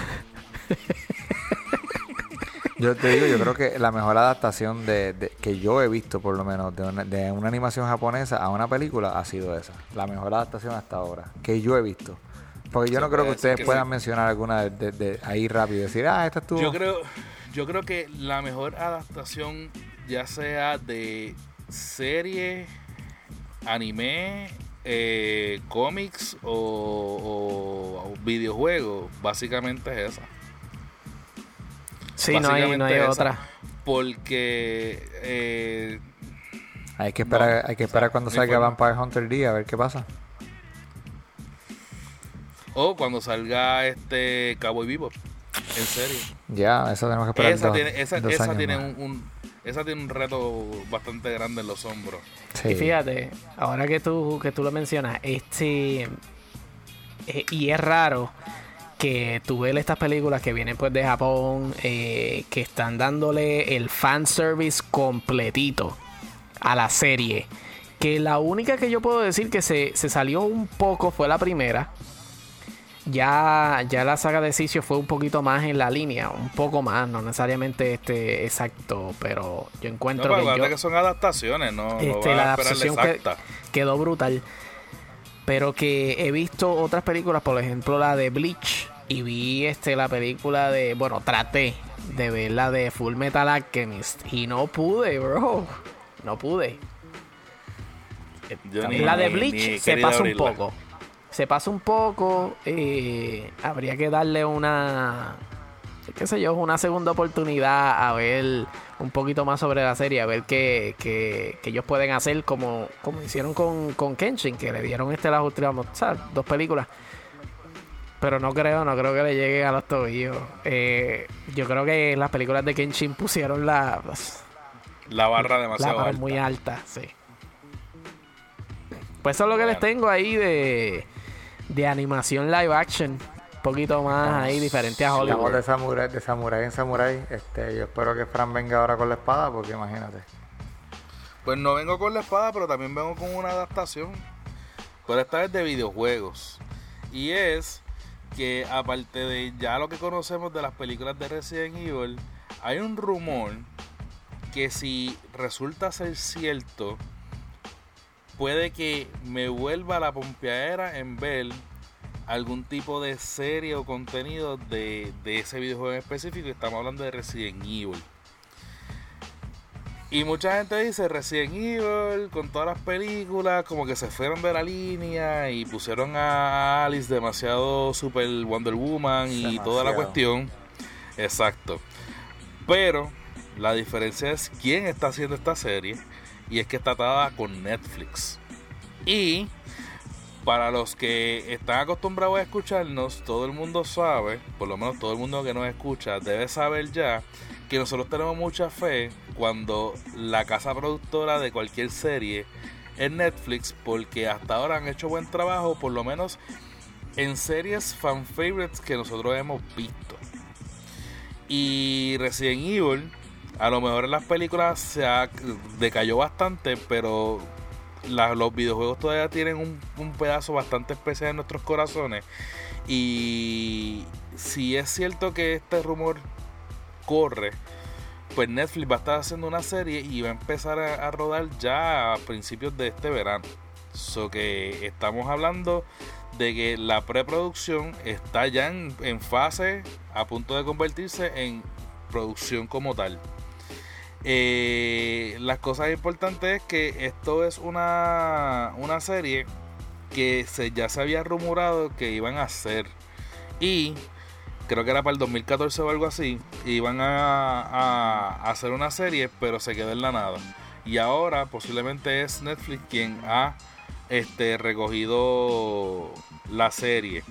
Yo te digo, yo creo que la mejor adaptación de, de- que yo he visto, por lo menos, de una, de una animación japonesa a una película ha sido esa. La mejor adaptación hasta ahora, que yo he visto. Porque yo Se no creo que ustedes que puedan sí. mencionar alguna de, ahí rápido y decir, ah, esta estuvo. Yo creo, yo creo que la mejor adaptación, ya sea de serie, anime, eh, cómics o, o videojuegos, básicamente es esa. Sí, no hay, no hay esa. otra. Porque eh, Hay que esperar, No, hay que o sea, esperar cuando salga. Vampire Hunter D a ver qué pasa. o cuando salga este Cowboy Vivo. En serio. Ya, eso tenemos que esperar Esa dos, tiene, esa, dos esa años tiene un, un- esa tiene un reto bastante grande en los hombros. Sí. Y fíjate, ahora que tú, que tú lo mencionas, este. eh, y es raro que tú ves estas películas que vienen pues de Japón, eh, que están dándole el fanservice completito a la serie. Que la única que yo puedo decir que se, se salió un poco fue la primera. Ya, ya la saga de Sicio fue un poquito más en la línea, un poco más, no necesariamente este exacto, pero yo No, encuentro pero que yo- que son adaptaciones, no, no Este, vas la adaptación que- quedó brutal. Pero que he visto otras películas, por ejemplo la de Bleach. Y vi este la película de. Bueno, traté de ver la de Full Metal Alchemist. Y no pude, bro. No pude. Yo ni- la de Bleach ni se pasa un poco. Se pasa un poco. eh, habría que darle una. Qué sé yo, una segunda oportunidad a ver un poquito más sobre la serie, a ver qué, qué- qué ellos pueden hacer como, como hicieron con, con Kenshin, que le dieron este las últimas, o sea, dos películas. Pero no creo, no creo que le lleguen a los tobillos. Eh, yo creo que las películas de Kenshin pusieron la, La barra la demasiado barra alta. muy alta, sí. Pues eso es lo que les tengo ahí de, de animación live action. Poquito más ahí diferente a Hollywood. de samurai, de samurai en samurai. Este, yo espero que Fran venga ahora con la espada, porque imagínate. Pues no vengo con la espada, pero también vengo con una adaptación. Pero esta vez de videojuegos. Y es que aparte de ya lo que conocemos de las películas de Resident Evil, hay un rumor que si resulta ser cierto, puede que me vuelva la pompeadera en ver algún tipo de serie o contenido de, de ese videojuego en específico. Estamos hablando de Resident Evil. Y mucha gente dice Resident Evil con todas las películas, como que se fueron de la línea y pusieron a Alice demasiado super Wonder Woman y toda la cuestión. Exacto. Pero la diferencia es quién está haciendo esta serie y es que está atada con Netflix. Y para los que están acostumbrados a escucharnos, todo el mundo sabe, por lo menos todo el mundo que nos escucha, debe saber ya que nosotros tenemos mucha fe cuando la casa productora de cualquier serie es Netflix, porque hasta ahora han hecho buen trabajo, por lo menos en series fan favorites que nosotros hemos visto. Y Resident Evil, a lo mejor en las películas se decayó bastante, pero la- los videojuegos todavía tienen un, pedazo bastante especial en nuestros corazones. Y si es cierto que este rumor corre, pues Netflix va a estar haciendo una serie y va a empezar a, rodar ya a principios de este verano. So que estamos hablando de que la preproducción está ya en fase a punto de convertirse en producción como tal. Eh, las cosas importantes es que esto es una, una serie que se, ya se había rumorado que iban a hacer. Y creo que era para el 2014 o algo así. Iban a, a hacer una serie, pero se quedó en la nada. Y ahora posiblemente es Netflix quien ha este, recogido la serie.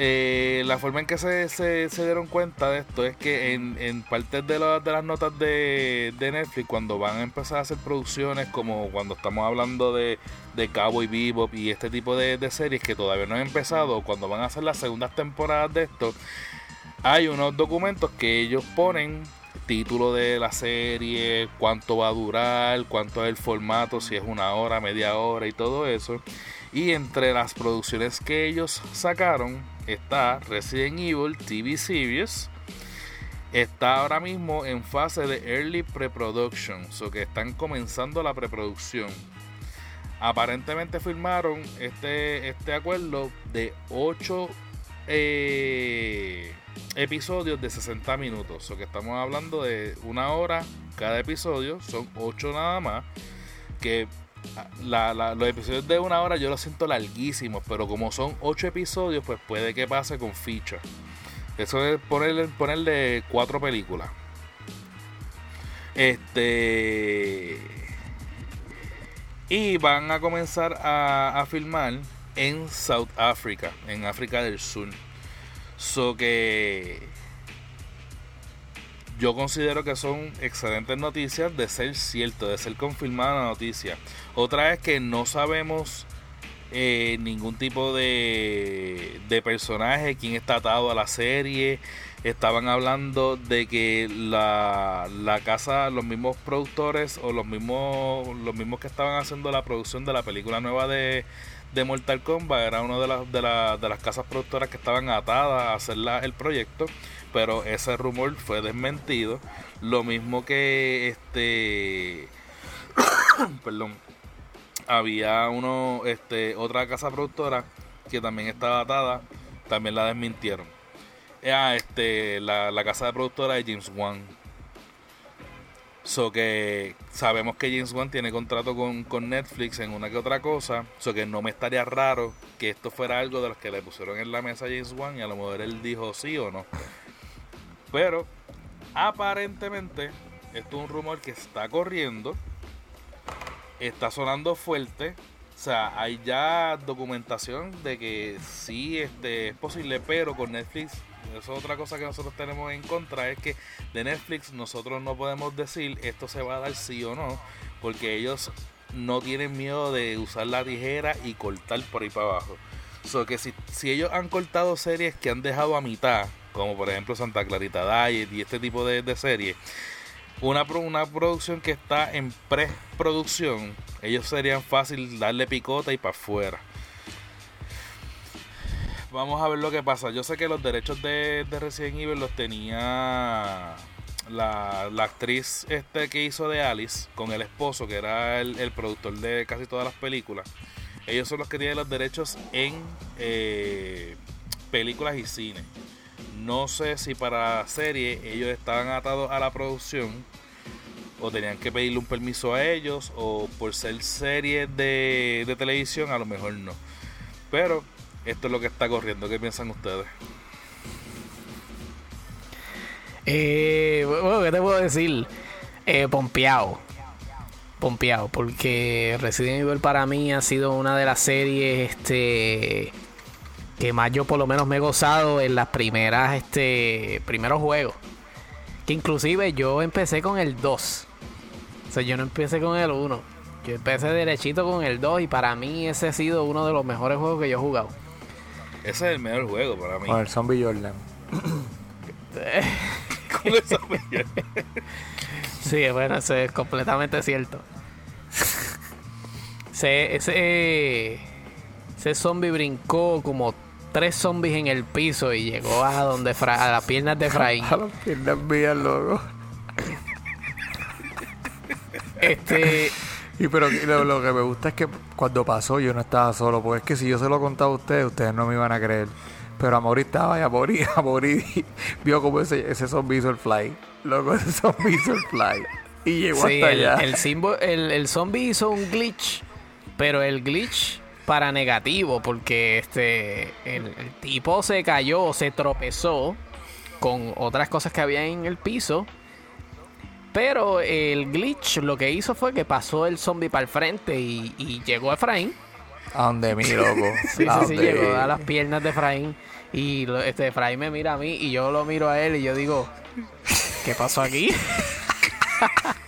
Eh, la forma en que se, se- dieron cuenta de esto es que en, en partes de, la- de las notas de, Netflix, cuando van a empezar a hacer producciones, como cuando estamos hablando de, de Cowboy Bebop y este tipo de, de series que todavía no han empezado, cuando van a hacer las segundas temporadas de esto, hay unos documentos que ellos ponen título de la serie, cuánto va a durar, cuánto es el formato, si es una hora, media hora y todo eso. Y entre las producciones que ellos sacaron está Resident Evil TV Series. Está ahora mismo en fase de early pre-production, o que están comenzando la preproducción. Aparentemente firmaron este, este acuerdo de 8 episodios de 60 minutos. O que estamos hablando de una hora cada episodio, son 8 nada más. Que la- los episodios de una hora yo los siento larguísimos, pero como son 8 episodios, pues puede que pase con feature. Eso es ponerle, ponerle cuatro películas. Este. Y van a comenzar a, a filmar en South Africa, en África del Sur. So que yo considero que son excelentes noticias de ser cierto, de ser confirmada la noticia. Otra es que no sabemos eh, ningún tipo de, de personaje, quién está atado a la serie. Estaban hablando de que la, la casa, los mismos productores o los mismos, los mismos que estaban haciendo la producción de la película nueva de, de Mortal Kombat era una de las, de, la- de las casas productoras que estaban atadas a hacer la- el proyecto, pero ese rumor fue desmentido. Lo mismo que este, perdón, había uno, este, otra casa productora que también estaba atada, también la desmintieron. Ah, este, la, la casa de productora de James Wan. So que sabemos que James Wan tiene contrato con, con Netflix en una que otra cosa. So que no me estaría raro que esto fuera algo de los que le pusieron en la mesa a James Wan y a lo mejor él dijo sí o no. Pero aparentemente esto es un rumor que está corriendo. Está sonando fuerte. O sea, hay ya documentación de que sí este, es posible, pero con Netflix, eso es otra cosa que nosotros tenemos en contra, es que de Netflix nosotros no podemos decir esto se va a dar sí o no, porque ellos no tienen miedo de usar la tijera y cortar por ahí para abajo. So que si, si ellos han cortado series que han dejado a mitad, como por ejemplo Santa Clarita Diet y este tipo de, series, una, una producción que está en preproducción, ellos serían fácil darle picota y para afuera. Vamos a ver lo que pasa. Yo sé que los derechos de, de Resident Evil los tenía la, la actriz este que hizo de Alice con el esposo, que era el, el productor de casi todas las películas. Ellos son los que tienen los derechos en eh, películas y cine. No sé si para serie ellos estaban atados a la producción o tenían que pedirle un permiso a ellos o por ser serie de, de televisión a lo mejor no. Pero esto es lo que está corriendo. ¿Qué piensan ustedes? Eh, bueno, ¿qué te puedo decir? Eh, pompeado. Pompeado, porque Resident Evil para mí ha sido una de las series este que más yo por lo menos me he gozado en las primeras este primeros juegos. Que inclusive yo empecé con el 2. O sea, yo no empecé con el 1. Yo empecé derechito con el 2 y para mí ese ha sido uno de los mejores juegos que yo he jugado. Ese es el mejor juego para mí. Con el Zombie Jordan. Con esa pelea. Sí, bueno, eso es completamente cierto. Ese, ese, ese zombie brincó como tres zombies en el piso y llegó a donde Fra- a las piernas de Efraín. A las piernas mías, loco. Este, Y pero lo, lo que me gusta es que cuando pasó yo no estaba solo, porque es que si yo se lo contaba a ustedes, ustedes no me iban a creer. Pero Amori estaba y Amori, Amori vio como ese, ese zombie hizo el fly. Loco, ese zombie hizo el fly. Y llegó sí, hasta el, allá. el, el, el zombie hizo un glitch, pero el glitch para negativo, porque este el, el tipo se cayó, se tropezó con otras cosas que había en el piso. Pero el glitch lo que hizo fue que pasó el zombie para el frente y, y llegó a Efraín. A donde mi loco. Sí, sí, sí, llegó a las piernas de Efraín. Y lo- este Efraín me mira a mí y yo lo miro a él y yo digo, ¿qué pasó aquí?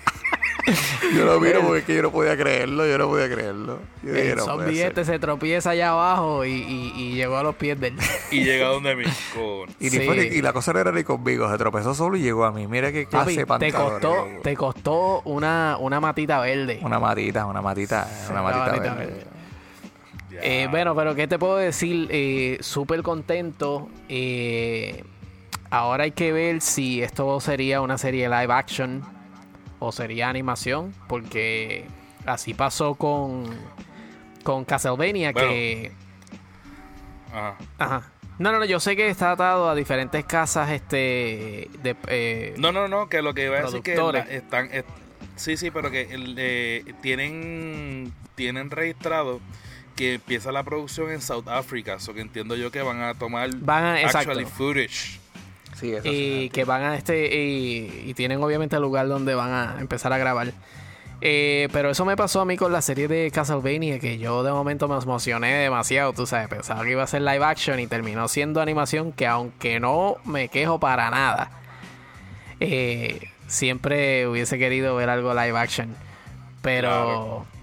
Yo lo miro porque es que yo no podía creerlo, yo no podía creerlo. Yo dije, El no puede zombie ser. este se tropieza allá abajo y, y- y llegó a los pies del... Y llega donde mí. Con... Y, ni Sí. fue ni- y la cosa no era ni conmigo, se tropezó solo y llegó a mí. Mira qué clase de te costó, te costó una, una matita verde. Una matita, una matita, una Una matita, matita verde. Eh, bueno, pero ¿qué te puedo decir? Eh, Súper contento. Eh, ahora hay que ver si esto sería una serie live action o sería animación, porque así pasó con, con Castlevania, Bueno. que... Ajá. Ajá. No, no, no, yo sé que está atado a diferentes casas este de eh, No, no, no, que lo que iba a decir que la- están. es- sí, sí, pero que eh, tienen, tienen registrado que empieza la producción en South Africa. So que entiendo yo que van a tomar Van a- actually footage. Sí, eso y que van a este y, y tienen obviamente el lugar donde van a empezar a grabar Eh, pero eso me pasó a mí con la serie de Castlevania, que yo de momento me emocioné demasiado, tú sabes, pensaba que iba a ser live action y terminó siendo animación que aunque no me quejo para nada, eh, siempre hubiese querido ver algo live action. Pero... Claro.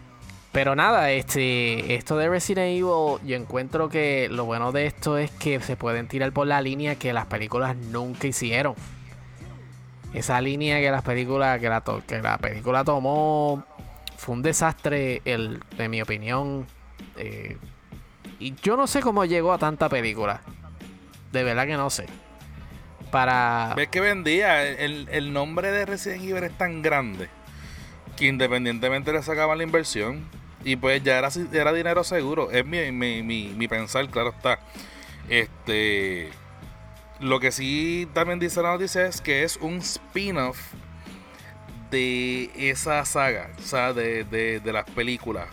Pero nada, este, esto de Resident Evil, yo encuentro que lo bueno de esto es que se pueden tirar por la línea que las películas nunca hicieron. Esa línea que las películas, que la, que la película tomó, fue un desastre, el, en mi opinión. eh, y yo no sé cómo llegó a tanta película. De verdad que no sé. Para. ¿Ves que vendía? El, el nombre de Resident Evil es tan grande que independientemente le sacaban la inversión y pues ya era, era dinero seguro. Es mi, mi, mi, mi pensar, claro está. Este. Lo que sí también dice la noticia es que es un spin-off de esa saga, o sea, de, de, de las películas.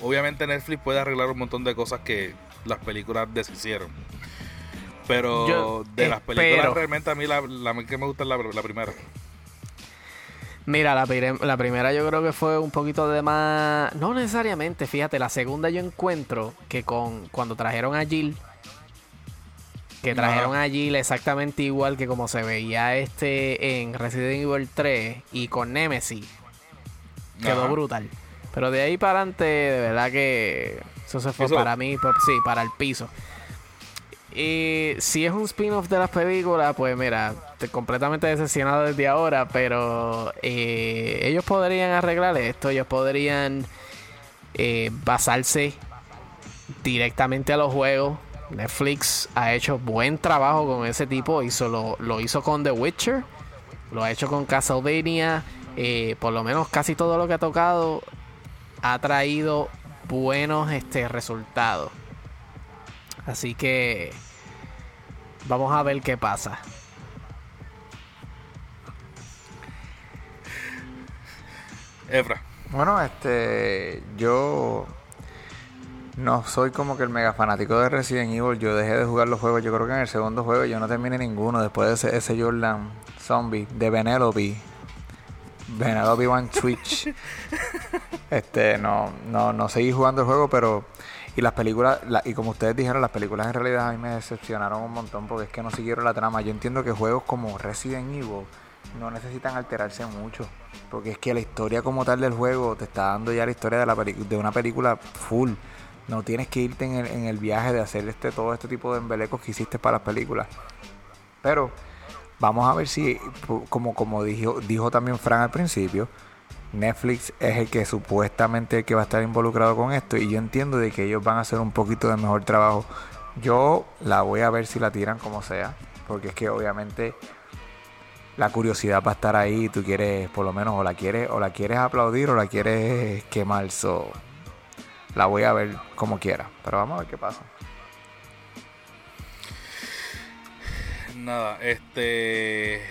Obviamente Netflix puede arreglar un montón de cosas que las películas deshicieron. Pero Yo de las películas espero. realmente a mí la, la que me gusta es la, la primera. Mira, la, la primera yo creo que fue un poquito de más. No necesariamente, fíjate, la segunda yo encuentro que con cuando trajeron a Jill. Que trajeron a Jill exactamente igual que como se veía este en Resident Evil 3 y con Nemesis. Quedó Ajá. brutal. Pero de ahí para adelante, de verdad que eso se fue Eso- para mí, pues, sí, para el piso. Y si es un spin-off de las películas, pues mira, estoy completamente decepcionado desde ahora, pero eh, ellos podrían arreglar esto, ellos podrían eh, basarse directamente a los juegos. Netflix ha hecho buen trabajo con ese tipo, hizo lo, lo hizo con The Witcher, lo ha hecho con Castlevania, eh, por lo menos casi todo lo que ha tocado ha traído buenos este, resultados. Así que vamos a ver qué pasa. Efra. Bueno, este, yo no soy como que el mega fanático de Resident Evil. Yo dejé de jugar los juegos. Yo creo que en el segundo juego yo no terminé ninguno. Después de ese, ese Jordan Zombie de Benelope. Benelope One Switch. Este, no, no, no seguí jugando el juego, pero y las películas, la- y como ustedes dijeron, las películas en realidad a mí me decepcionaron un montón porque es que no siguieron la trama. Yo entiendo que juegos como Resident Evil no necesitan alterarse mucho, porque es que la historia como tal del juego te está dando ya la historia de, la de una película full. No tienes que irte en el, en el viaje de hacer este todo este tipo de embelecos que hiciste para las películas. Pero vamos a ver si, como, como dijo, dijo también Fran al principio, Netflix es el que supuestamente que va a estar involucrado con esto y yo entiendo de que ellos van a hacer un poquito de mejor trabajo. Yo la voy a ver si la tiran como sea, porque es que obviamente la curiosidad va a estar ahí, tú quieres por lo menos o la quieres o la quieres aplaudir o la quieres quemar, so la voy a ver como quiera, pero vamos a ver qué pasa. Nada, este.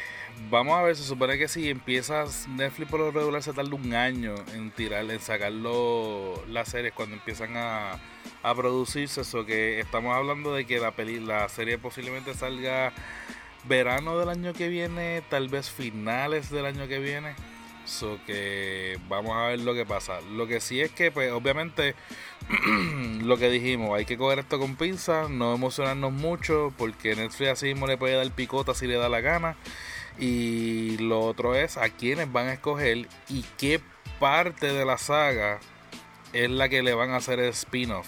Vamos a ver, se supone que si empiezas Netflix por lo regular se tarda un año en tirar, en sacarlo las series cuando empiezan a, a producirse. Eso que estamos hablando de que la peli, la serie posiblemente salga verano del año que viene, tal vez finales del año que viene. So que vamos a ver lo que pasa. Lo que sí es que, pues, obviamente, lo que dijimos, hay que coger esto con pinzas, no emocionarnos mucho, porque Netflix así mismo le puede dar picota si le da la gana. Y lo otro es a quiénes van a escoger y qué parte de la saga es la que le van a hacer el spin-off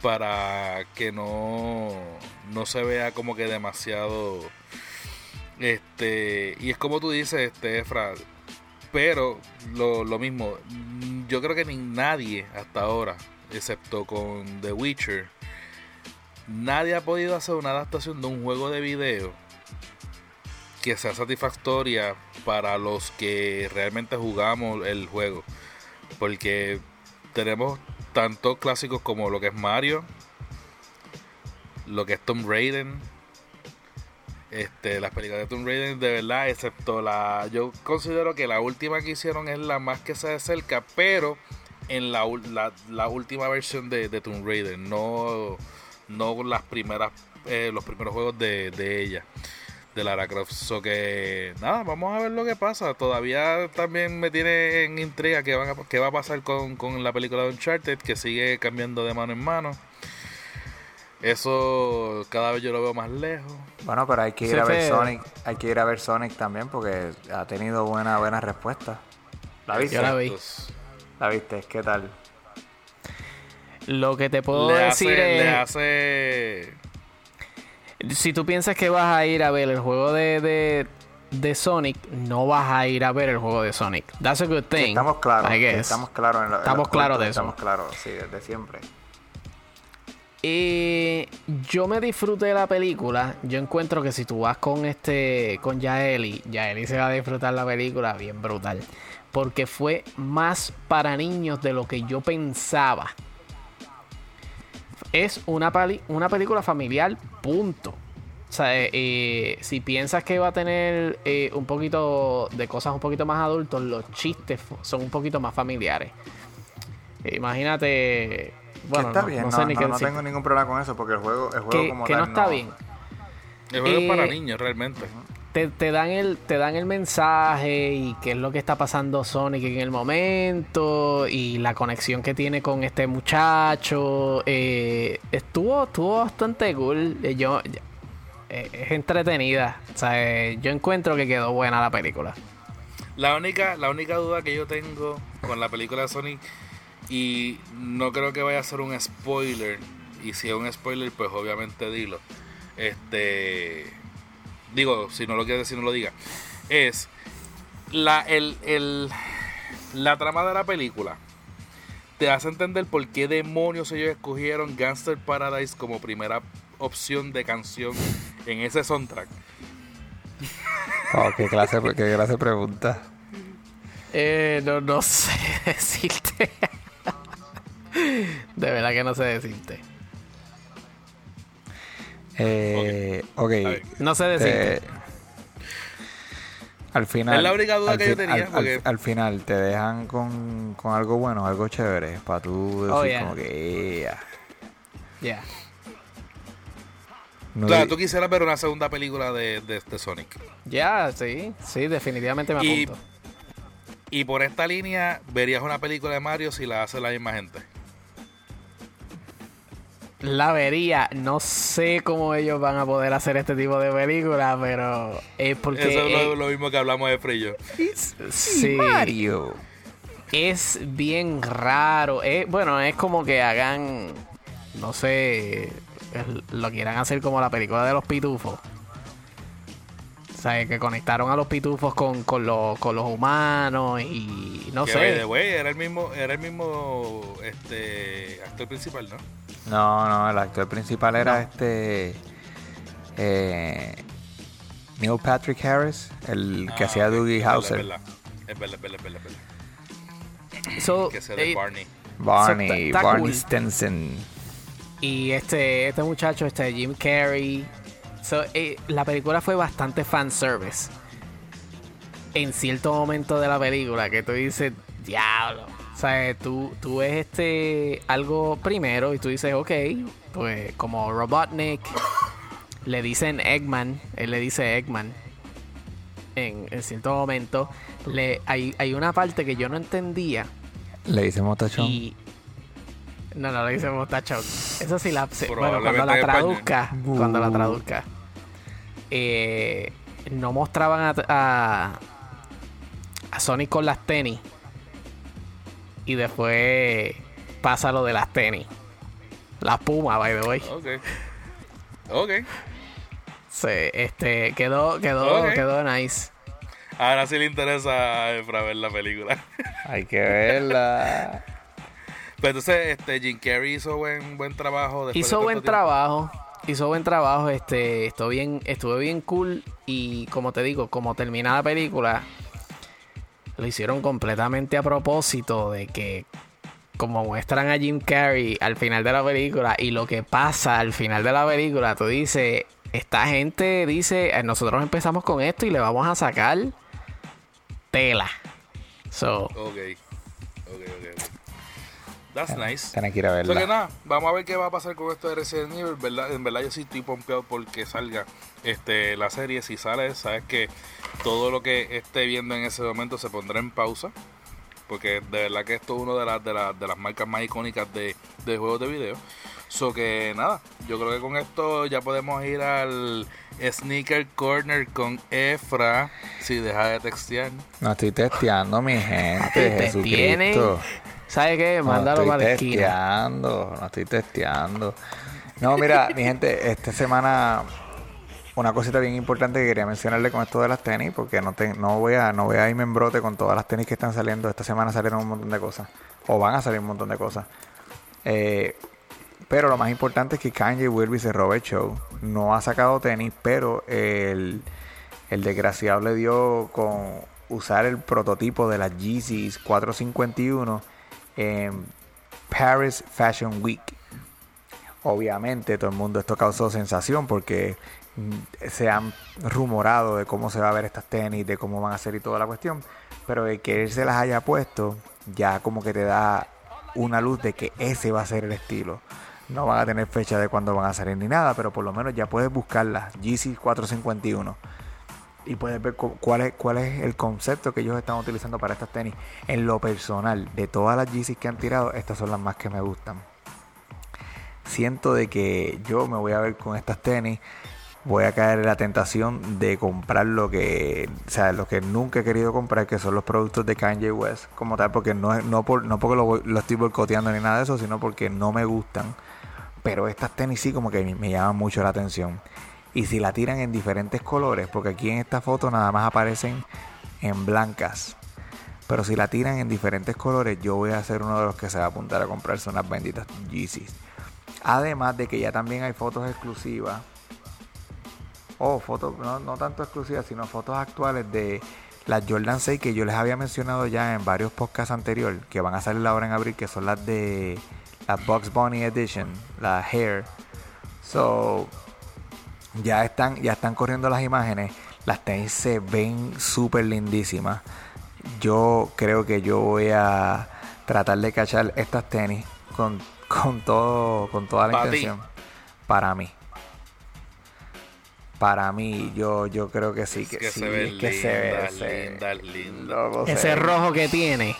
para que no, no se vea como que demasiado este y es como tú dices este Efra pero lo, lo mismo yo creo que ni nadie hasta ahora excepto con The Witcher nadie ha podido hacer una adaptación de un juego de video que sea satisfactoria para los que realmente jugamos el juego porque tenemos tantos clásicos como lo que es Mario lo que es Tomb Raider este, las películas de Tomb Raider de verdad, excepto la, yo considero que la última que hicieron es la más que se acerca, pero en la, la, la última versión de, de Tomb Raider, no, no las primeras, eh, los primeros juegos de, de ella. de Lara Croft. So que nada, vamos a ver lo que pasa. Todavía también me tiene en intriga qué, van a- qué va a pasar con, con la película de Uncharted, que sigue cambiando de mano en mano. Eso cada vez yo lo veo más lejos. Bueno, pero hay que ir a ver fe- Sonic. Hay que ir a ver Sonic también porque ha tenido buena, buena respuesta. ¿La viste? Yo la vi. ¿La viste? ¿Qué tal? Lo que te puedo le decir hace, le es... hace Si tú piensas que vas a ir a ver el juego de, de, de Sonic, no vas a ir a ver el juego de Sonic. That's a good Sí, thing. estamos claros. Estamos claros en lo- Estamos claros puntos, de eso. Estamos claros, sí, desde siempre. Y yo me disfruté de la película. Yo encuentro que si tú vas con este con Yaeli, Yaeli se va a disfrutar la película bien brutal. Porque fue más para niños de lo que yo pensaba. Es una, pali- una película familiar, punto. O sea, eh, eh, si piensas que va a tener eh, un poquito de cosas un poquito más adultos, los chistes son un poquito más familiares. Imagínate. Bueno, que está no, bien, no no, sé ni no- qué no tengo ningún problema con eso porque el juego, el juego que, como que tal no está bien. el juego es para Eh, niños realmente. Te, te dan el, te dan el mensaje y qué es lo que está pasando Sonic en el momento y la conexión que tiene con este muchacho. eh, estuvo, estuvo bastante cool. Eh, Yo, eh, es entretenida. O sea, eh, yo encuentro que quedó buena la película. La única, la única duda que yo tengo con la película de Sonic, y no creo que vaya a ser un spoiler, y si es un spoiler, pues obviamente dilo. Este digo, si no lo quieres decir, no lo diga. Es la, el, el- la trama de la película. Te hace entender por qué demonios ellos escogieron Gangster Paradise como primera opción de canción en ese soundtrack. Oh, qué clase, qué clase pregunta. Eh, no, no sé decirte. De verdad que no sé decirte. Eh, ok. ver. No sé decirte. te- al final. Es la única duda al que yo tenía, Al, al- porque- al final te dejan con, con algo bueno, algo chévere, para tú decir Oh, yeah. como que. "Yeah". No Claro, di- tú quisieras ver una segunda película de, de, de Sonic. Ya, sí. Sí, definitivamente me Y- apunto. Y por esta línea, verías una película de Mario si la hace la misma gente. La vería. No sé cómo ellos van a poder hacer este tipo de película, pero es porque Eso es lo, eh, lo mismo que hablamos de Frillo. sí, Mario. es bien raro. Es, bueno, es como que hagan, no sé, lo quieran hacer como la película de los pitufos. O sea, que conectaron a los pitufos con, con, los, con los humanos y no que sé. the way, era el mismo, era el mismo este actor principal, ¿no? No, no, el actor principal era No. este. Eh, Neil Patrick Harris, el que Ah, hacía Doogie Howser. Es verdad, es verdad, es verdad, es verdad, es verdad. So, Que de eh, Barney. Barney, Barney cool. Stenson. Y este, este muchacho, este Jim Carrey. So, eh, la película fue bastante fanservice. En cierto momento de la película que tú dices, diablo. O sea, tú, tú ves este algo primero y tú dices, ok, pues como Robotnik, le dicen Eggman, él le dice Eggman. En, en cierto momento, le, hay, hay una parte que yo no entendía. Le dice Motachón. Y. No, no le dice mostachón. Eso sí la. se- bueno, cuando la traduzca. Cuando la traduzca. eh, no mostraban a, a. a Sonic con las tenis. Y después pasa lo de las tenis. Las pumas, by the way. Ok. Ok. Sí, este, quedó, quedó, quedó nice. Ahora sí le interesa a Efra ver la película. Hay que verla. Pero entonces, este, Jim Carrey hizo buen, buen trabajo. después de Hizo tanto buen tiempo. trabajo. Hizo buen trabajo. Este, estuvo bien, estuvo bien cool. Y como te digo, como termina la película, lo hicieron completamente a propósito de que, como muestran a Jim Carrey al final de la película y lo que pasa al final de la película, tú dices, esta gente dice, "Eh, nosotros empezamos con esto y le vamos a sacar tela. So, Ok. Ok, ok, That's nice. Tienes que ir a O sea que verla. nada, vamos a ver qué va a pasar con esto de Resident Evil, ¿verdad? En verdad yo sí estoy pompeado porque salga este la serie. Si sale, sabes que todo lo que esté viendo en ese momento se pondrá en pausa. Porque de verdad que esto es una de las, de las, de las marcas más icónicas de, de juegos de video. So que nada, yo creo que con esto ya podemos ir al Sneaker Corner con Efra. Si deja de textear. No estoy testeando, mi gente. Te tienen. ¿Sabes qué? No Mándalo estoy para la esquina. testeando, no estoy testeando. No, mira, mi gente, esta semana una cosita bien importante que quería mencionarle con esto de las tenis, porque no, te- no voy a no voy a irme en brote con todas las tenis que están saliendo. Esta semana salieron un montón de cosas, o van a salir un montón de cosas. Eh, pero lo más importante es que Kanye vuelve y se roba el show. No ha sacado tenis, pero el, el desgraciado le dio con usar el prototipo de las Yeezys 451 en Paris Fashion Week. Obviamente todo el mundo esto causó sensación porque mm, se han rumorado de cómo se va a ver estas tenis, de cómo van a ser y toda la cuestión. Pero el que él se las haya puesto ya como que te da una luz de que ese va a ser el estilo. No van a tener fecha de cuándo van a salir ni nada, pero por lo menos ya puedes buscarlas. Yeezy 451 y puedes ver cu- cuál es, cuál es el concepto que ellos están utilizando para estas tenis. En lo personal, de todas las Yeezys que han tirado, estas son las más que me gustan. Siento de que yo me voy a ver con estas tenis, voy a caer en la tentación de comprar lo que, o lo que nunca he querido comprar, que son los productos de Kanye West, como tal, porque no, no, por, no porque lo, lo estoy boicoteando ni nada de eso, sino porque no me gustan. Pero estas tenis sí como que me llaman mucho la atención. Y si la tiran en diferentes colores, porque aquí en esta foto nada más aparecen en blancas. Pero si la tiran en diferentes colores, yo voy a ser uno de los que se va a apuntar a comprarse unas benditas Yeezys. Además de que ya también hay fotos exclusivas. O fotos, no, no tanto exclusivas, sino fotos actuales de las Jordan 6 que yo les había mencionado ya en varios podcasts anteriores, que van a salir ahora en abril, que son las de la Bugs Bunny Edition, la Hair. So, ya están, ya están corriendo las imágenes. Las tenis se ven súper lindísimas. Yo creo que yo voy a tratar de cachar estas tenis con, con todo, con toda la Pa' ti. intención. Para mí. Para mí, yo, yo creo que sí, que, que sí, se ve es que se ve, linda, se- linda, linda. loco, se Ese rojo que tiene.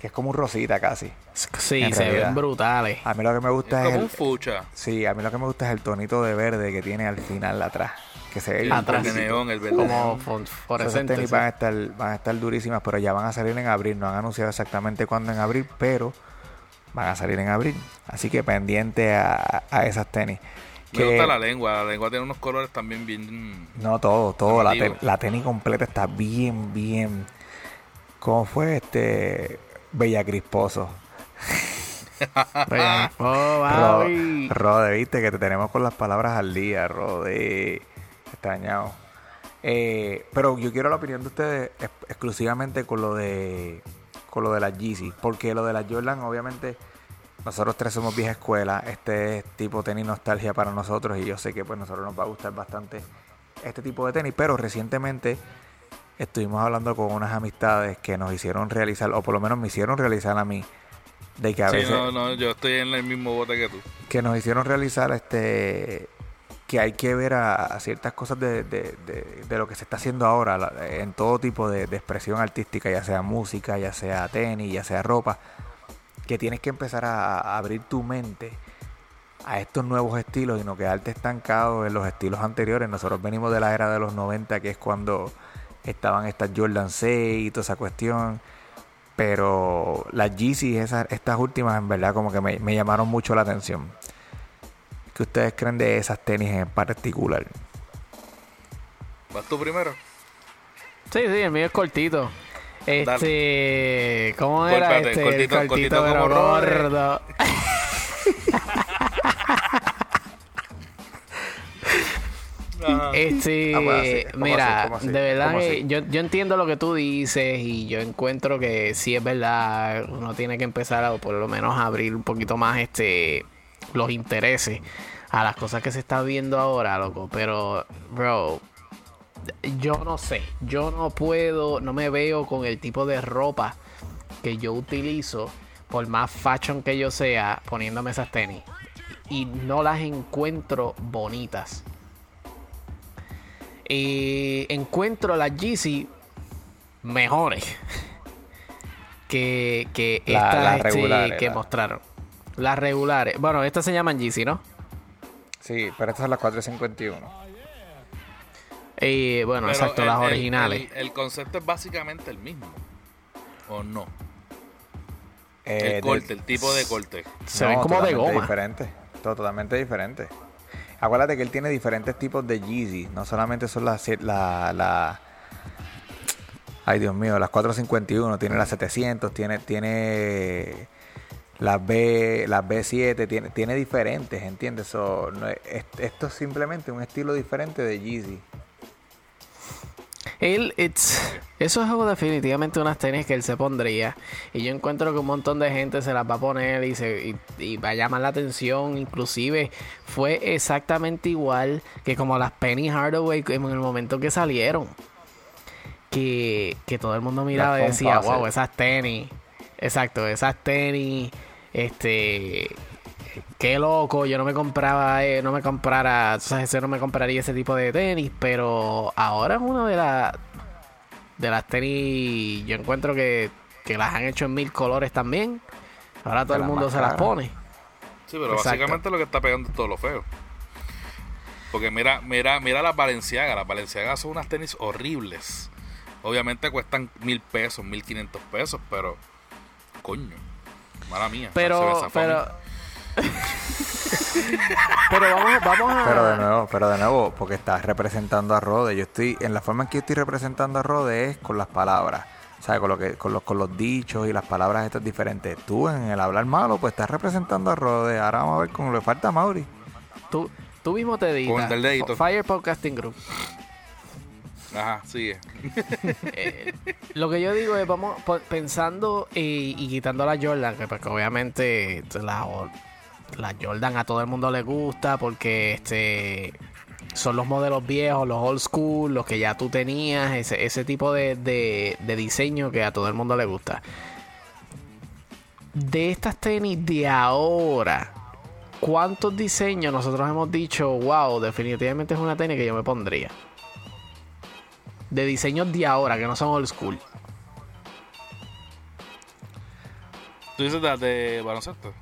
Que es como un rosita casi. Sí, En se realidad. ven brutales. A mí lo que me gusta es, como el, un fucha. sí, a mí lo que me gusta es el tonito de verde que tiene al final atrás, que se ve Atrás. El neón, el verde Como fo- Esas fluorescente. tenis sí. van a estar, van a estar durísimas, pero ya van a salir en abril. No han anunciado exactamente cuándo en abril, pero van a salir en abril. Así que pendiente a, a esas tenis. Me Que- gusta la lengua. La lengua tiene unos colores también bien. No, todo, todo. La, ten- la tenis completa está bien, bien. ¿Cómo fue este? Bella Crisposo. Oh, Ro- papi. Rode, viste que te tenemos con las palabras al día, Rode. Extrañado. Eh, pero yo quiero la opinión de ustedes ex- exclusivamente con lo de con lo de las Yeezy, porque lo de las Jordan obviamente nosotros tres somos vieja escuela, este es tipo tenis nostalgia para nosotros y yo sé que pues nosotros nos va a gustar bastante este tipo de tenis, pero recientemente estuvimos hablando con unas amistades que nos hicieron realizar, o por lo menos me hicieron realizar a mí, de que a Sí, veces no, no, yo estoy en el mismo bote que tú. que nos hicieron realizar este que hay que ver a, a ciertas cosas de, de- de- de lo que se está haciendo ahora la- en todo tipo de, de expresión artística, ya sea música, ya sea tenis, ya sea ropa, que tienes que empezar a, a abrir tu mente a estos nuevos estilos y no quedarte estancado en los estilos anteriores. Nosotros venimos de la era de los 90, que es cuando estaban estas Jordan 6 y toda esa cuestión. Pero las Yeezy, esas, estas últimas, en verdad, como que me, me llamaron mucho la atención. ¿Qué ustedes creen de esas tenis en particular? ¿Vas tú primero? Sí, sí, el mío es cortito. Este, ¿cómo Col- era? este, cortito- el cortito cortito como Robert. Este, Ah, pues así, ¿cómo mira, así? ¿Cómo así? de verdad yo, yo entiendo lo que tú dices y yo encuentro que sí es verdad, uno tiene que empezar a por lo menos a abrir un poquito más este los intereses a las cosas que se está viendo ahora, loco, pero bro, yo no sé, yo no puedo, no me veo con el tipo de ropa que yo utilizo por más fashion que yo sea, poniéndome esas tenis. Y no las encuentro bonitas. Y encuentro las Yeezy mejores que, que La- estas las este, regulares, que la- mostraron. Las regulares. Bueno, estas se llaman Yeezy, ¿no? Sí, pero estas son las 451. Y bueno, Pero exacto, el- las originales. El, el concepto es básicamente el mismo. ¿O no? Eh, el corte, el tipo de corte. se ven como de goma. diferente. to- Totalmente diferente. Acuérdate que él tiene diferentes tipos de Yeezy. No solamente son las... La, ay, Dios mío, las 451. Tiene las 700. Tiene... tiene las B, las B7 tiene, tiene diferentes, ¿entiendes? So, no es- esto es simplemente un estilo diferente de Yeezy. Él, it's, eso es algo definitivamente unas tenis que él se pondría. Y yo encuentro que un montón de gente se las va a poner y, se, y, y va a llamar la atención. Inclusive fue exactamente igual que como las Penny Hardaway en el momento que salieron. Que, que todo el mundo miraba y decía, wow, esas tenis. Exacto, esas tenis. Este... Qué loco, yo no me compraba, eh, no me comprara, o sea, ese no me compraría ese tipo de tenis, pero ahora es una de las de las tenis, yo encuentro que, que las han hecho en mil colores también. Ahora todo el mundo se las pone. Sí, pero Exacto. básicamente lo que está pegando es todo lo feo. Porque mira, mira, mira las Valenciaga. Las Valenciaga son unas tenis horribles. Obviamente cuestan mil pesos, mil quinientos pesos, pero coño, mala mía. Pero, pero, pero vamos, vamos a. Pero de nuevo, pero de nuevo, porque estás representando a Rode. Yo estoy, en la forma en que yo estoy representando a Rode es con las palabras. O sea, con lo que, con los, con los dichos y las palabras estas diferentes. Tú en el hablar malo, pues estás representando a Rode. Ahora vamos a ver cómo le falta a Mauri. Tú, tú mismo te Con digas. el dedito. Fire Podcasting Group. Ajá, sigue. Eh, lo que yo digo es, vamos pensando y, y quitando la Jordan, que porque obviamente la, la Jordan a todo el mundo le gusta porque este son los modelos viejos, los old school, los que ya tú tenías, ese, ese tipo de, de- diseño que a todo el mundo le gusta. De estas tenis de ahora, ¿cuántos diseños nosotros hemos dicho, wow, definitivamente es una tenis que yo me pondría? De diseños de ahora, que no son old school. ¿Tú dices de baloncesto?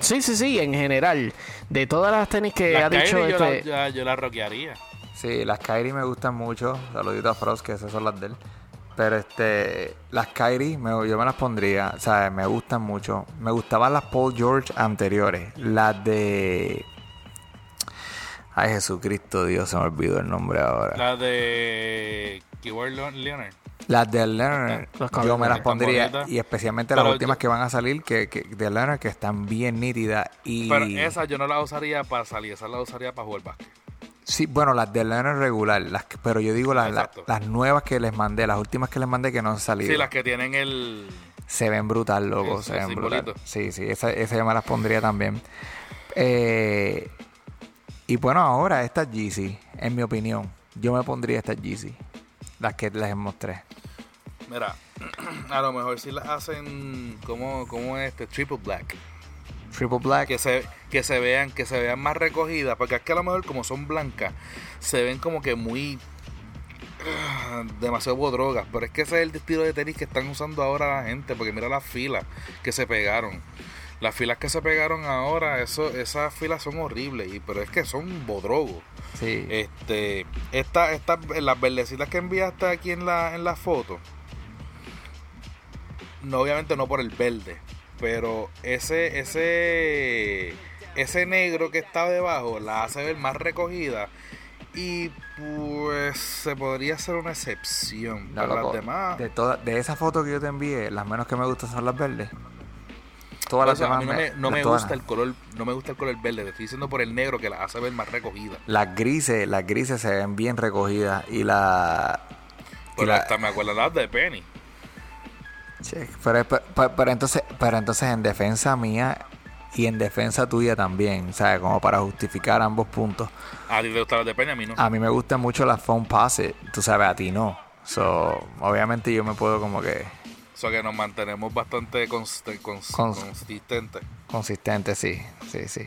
Sí, sí, sí, en general. De todas las tenis que Las ha dicho yo, la, este. ya- yo la rockearía. Sí, las Kyrie me gustan mucho. Saludito a Frost, que esas son las de él. Pero este, las Kyrie me- yo me las pondría. O sea, me gustan mucho. Me gustaban las Paul George anteriores. Las de. Ay, Jesucristo, Dios, se me olvidó el nombre ahora. La de Keyword Leonard. Las de Los yo me las pondría. Y especialmente las últimas yo- que van a salir que, que- de Leonard, que están bien nítidas. Y Pero esa yo no la usaría para salir, esa la usaría para jugar básquet. Sí, bueno, las de Leonard regular. Las, pero yo digo las, las, las nuevas que les mandé, las últimas que les mandé que no han salido. Sí, las que tienen el... Se ven brutal, loco. El- se ven brutal. Sí, sí, esa, esa yo me las pondría también. Eh, y bueno, ahora estas Yeezy, en mi opinión, yo me pondría estas Yeezy. Las que les mostré. Mira, a lo mejor si las hacen como, como este, triple black. Triple Black. Que se, que se vean, que se vean más recogidas. Porque es que a lo mejor como son blancas, se ven como que muy demasiado drogas. Pero es que ese es el estilo de tenis que están usando ahora la gente. Porque mira las filas que se pegaron. Las filas que se pegaron ahora, eso, esas filas son horribles. Y, pero es que son bodrogos. Sí. Este, esta, esta, las verdecitas que enviaste aquí en la, en la foto, no, obviamente no por el verde, pero ese, ese, ese negro que está debajo la hace ver más recogida y pues se podría hacer una excepción. No, loco, las demás, de, toda, de esa foto que yo te envié, las menos que me gustan son las verdes. Por las eso a mí no me, no me todas- gusta el color, no me gusta el color verde, te estoy diciendo por el negro que la hace ver más recogida. Las grises, las grises se ven bien recogidas y la... y Pero la- hasta me acuerdo las de Penny. Che, pero, pero- pero entonces, pero entonces en defensa mía y en defensa tuya también, ¿sabes? Como para justificar ambos puntos. A ti te gustan las de Penny, a mí no. A mí me gustan mucho las phone passes, tú sabes, a ti no. So, obviamente yo me puedo como que... O sea que nos mantenemos bastante const- cons- Cons- consistentes. Consistente, sí, sí, sí.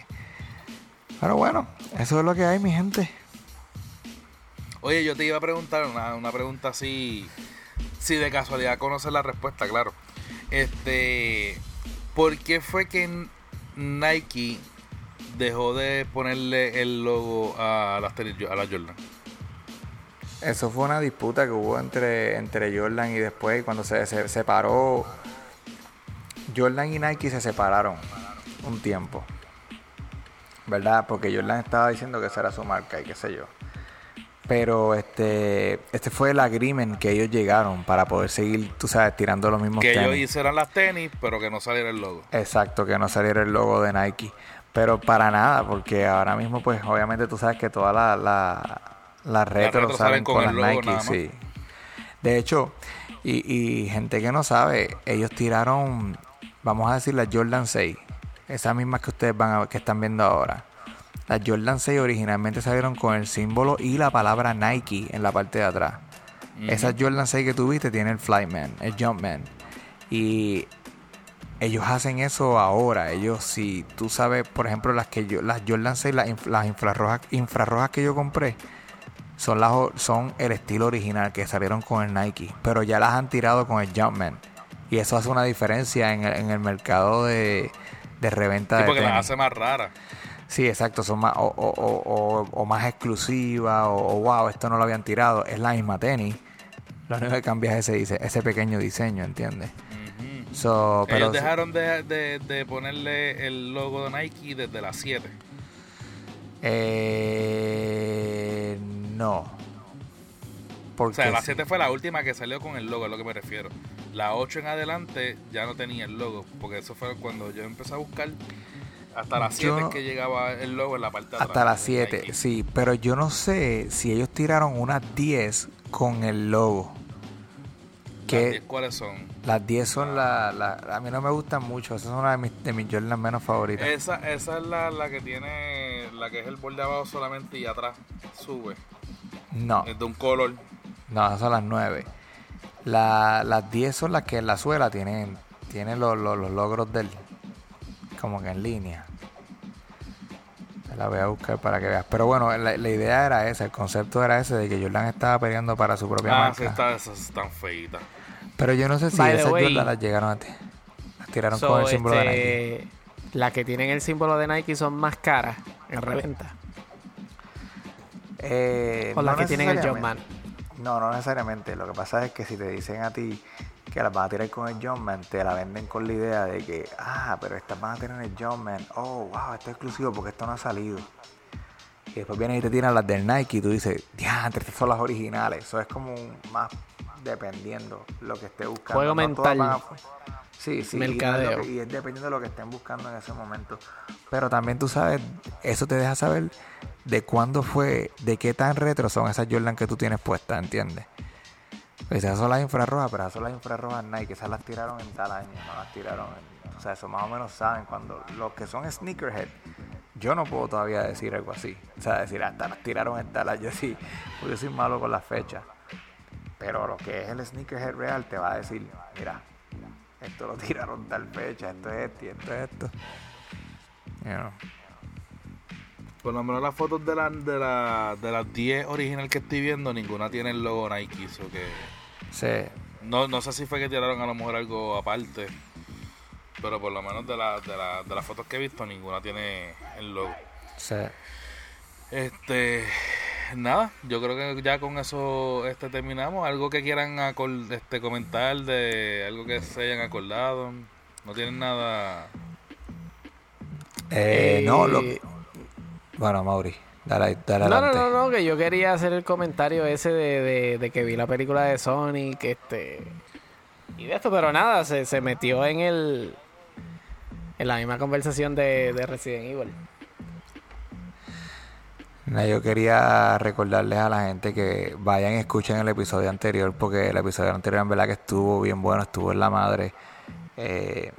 Pero bueno, eso es lo que hay, mi gente. Oye, yo te iba a preguntar una, una pregunta así, si de casualidad conoces la respuesta, claro. Este, ¿por qué fue que Nike dejó de ponerle el logo a las a la Jordan? Eso fue una disputa que hubo entre, entre Jordan y después cuando se, se separó. Jordan y Nike se separaron un tiempo. ¿Verdad? Porque Jordan estaba diciendo que esa era su marca y qué sé yo. Pero este este fue el agreement que ellos llegaron para poder seguir, tú sabes, tirando los mismos Que ellos tenis. hicieran las tenis, pero que no saliera el logo. Exacto, que no saliera el logo de Nike. Pero para nada, porque ahora mismo, pues obviamente tú sabes que todas las la, las retro retro salen salen con con, el las logo Nike, sí. De hecho, y, y gente que no sabe, ellos tiraron, vamos a decir, las Jordan 6. Esas mismas que ustedes van a, que están viendo ahora. Las Jordan 6 originalmente salieron con el símbolo y la palabra Nike en la parte de atrás. Esas Jordan 6 que tuviste tiene el Flyman, el Jumpman. Y ellos hacen eso ahora. Ellos, si tú sabes, por ejemplo, las que yo, las Jordan 6, las, inf- las infrarrojas, infrarrojas que yo compré, son las son el estilo original que salieron con el Nike, pero ya las han tirado con el Jumpman. Y eso hace una diferencia en el, en el mercado de, de reventa Sí, de porque las hace más raras. Sí, exacto, son más o, o- o- o- más exclusivas o, wow, esto no lo habían tirado, es la misma tenis. Lo único que cambia es ese, ese pequeño diseño, ¿entiendes? So, pero Ellos dejaron de, de- de ponerle el logo de Nike desde las 7. eh, no. Porque O sea, la sí. 7 fue la última que salió con el logo, es lo que me refiero. La 8 en adelante ya no tenía el logo, porque eso fue cuando yo empecé a buscar. Hasta las Yo 7 no- es que llegaba el logo en la parte de hasta las de 7, Nike. sí, pero yo no sé si ellos tiraron unas 10 con el logo. Las Que 10 ¿Cuáles son? Las 10 son la, la- a mí no me gustan mucho, esas son una de mis, de mis Jordan menos favoritas. Esa, esa es la, la que tiene, la que es el borde abajo solamente y atrás sube. No. Es de un color. No, esas son las 9. La- las 10 son las que en la suela tienen, tienen los, los- los logros del. Como que en línea. La voy a buscar para que veas. Pero bueno, la, la idea era esa, el concepto era ese de que Jordan estaba peleando para su propia Ah, sí, marca. está, esas están feitas. Pero yo no sé si By esas way, Jordan las llegaron a ti. Las tiraron So, con el símbolo de Nike. este, Las que tienen el símbolo de Nike son más caras en reventa. Eh, O las no que tienen el necesariamente. Jumpman. No, no necesariamente. Lo que pasa es que si te dicen a ti que las van a tirar con el Jumpman, te la venden con la idea de que, ah, pero estas van a tener el Jumpman. Oh, wow, esto es exclusivo porque esto no ha salido. Y después vienen y te tiran las del Nike y tú dices, diantre, estas son las originales. Eso es como un- más dependiendo lo que esté buscando. Juego No mental. Sí, sí, y es lo Mercadeo. que- y es dependiendo de lo que estén buscando en ese momento. Pero también tú sabes, eso te deja saber de cuándo fue, de qué tan retro son esas Jordan que tú tienes puestas, ¿entiendes? Pues esas son las infrarrojas, pero esas son las infrarrojas Nike, esas las tiraron en tal año, no las tiraron en- O sea, eso más o menos saben cuando los que son sneakerhead, yo no puedo todavía decir algo así. O sea, decir, hasta las tiraron en tal año, yo sí, porque yo soy malo con las fechas. Pero lo que es el sneakerhead real te va a decir, mira, esto lo tiraron tal fecha, esto es esto y esto es esto. You know. Por lo menos las fotos de, la, de, la, de las 10 original que estoy viendo, ninguna tiene el logo Nike. so que Sí, no, no sé si fue que tiraron a lo mejor algo aparte. Pero por lo menos de, la, de, la, de las fotos que he visto, ninguna tiene el logo. sí. Este, nada, yo creo que ya con eso este terminamos. Algo que quieran acor- este, comentar de algo que se hayan acordado. No tienen nada. Eh, no, lo Eh, Bueno, Mauri, dale, dale No, no, no, no, que yo quería hacer el comentario ese de, de, de que vi la película de Sonic, este... Y de esto, pero nada, se, se metió en el... En la misma conversación de, de Resident Evil. Yo quería recordarles a la gente que vayan y escuchen el episodio anterior, porque el episodio anterior en verdad que estuvo bien bueno, estuvo en la madre. Eh,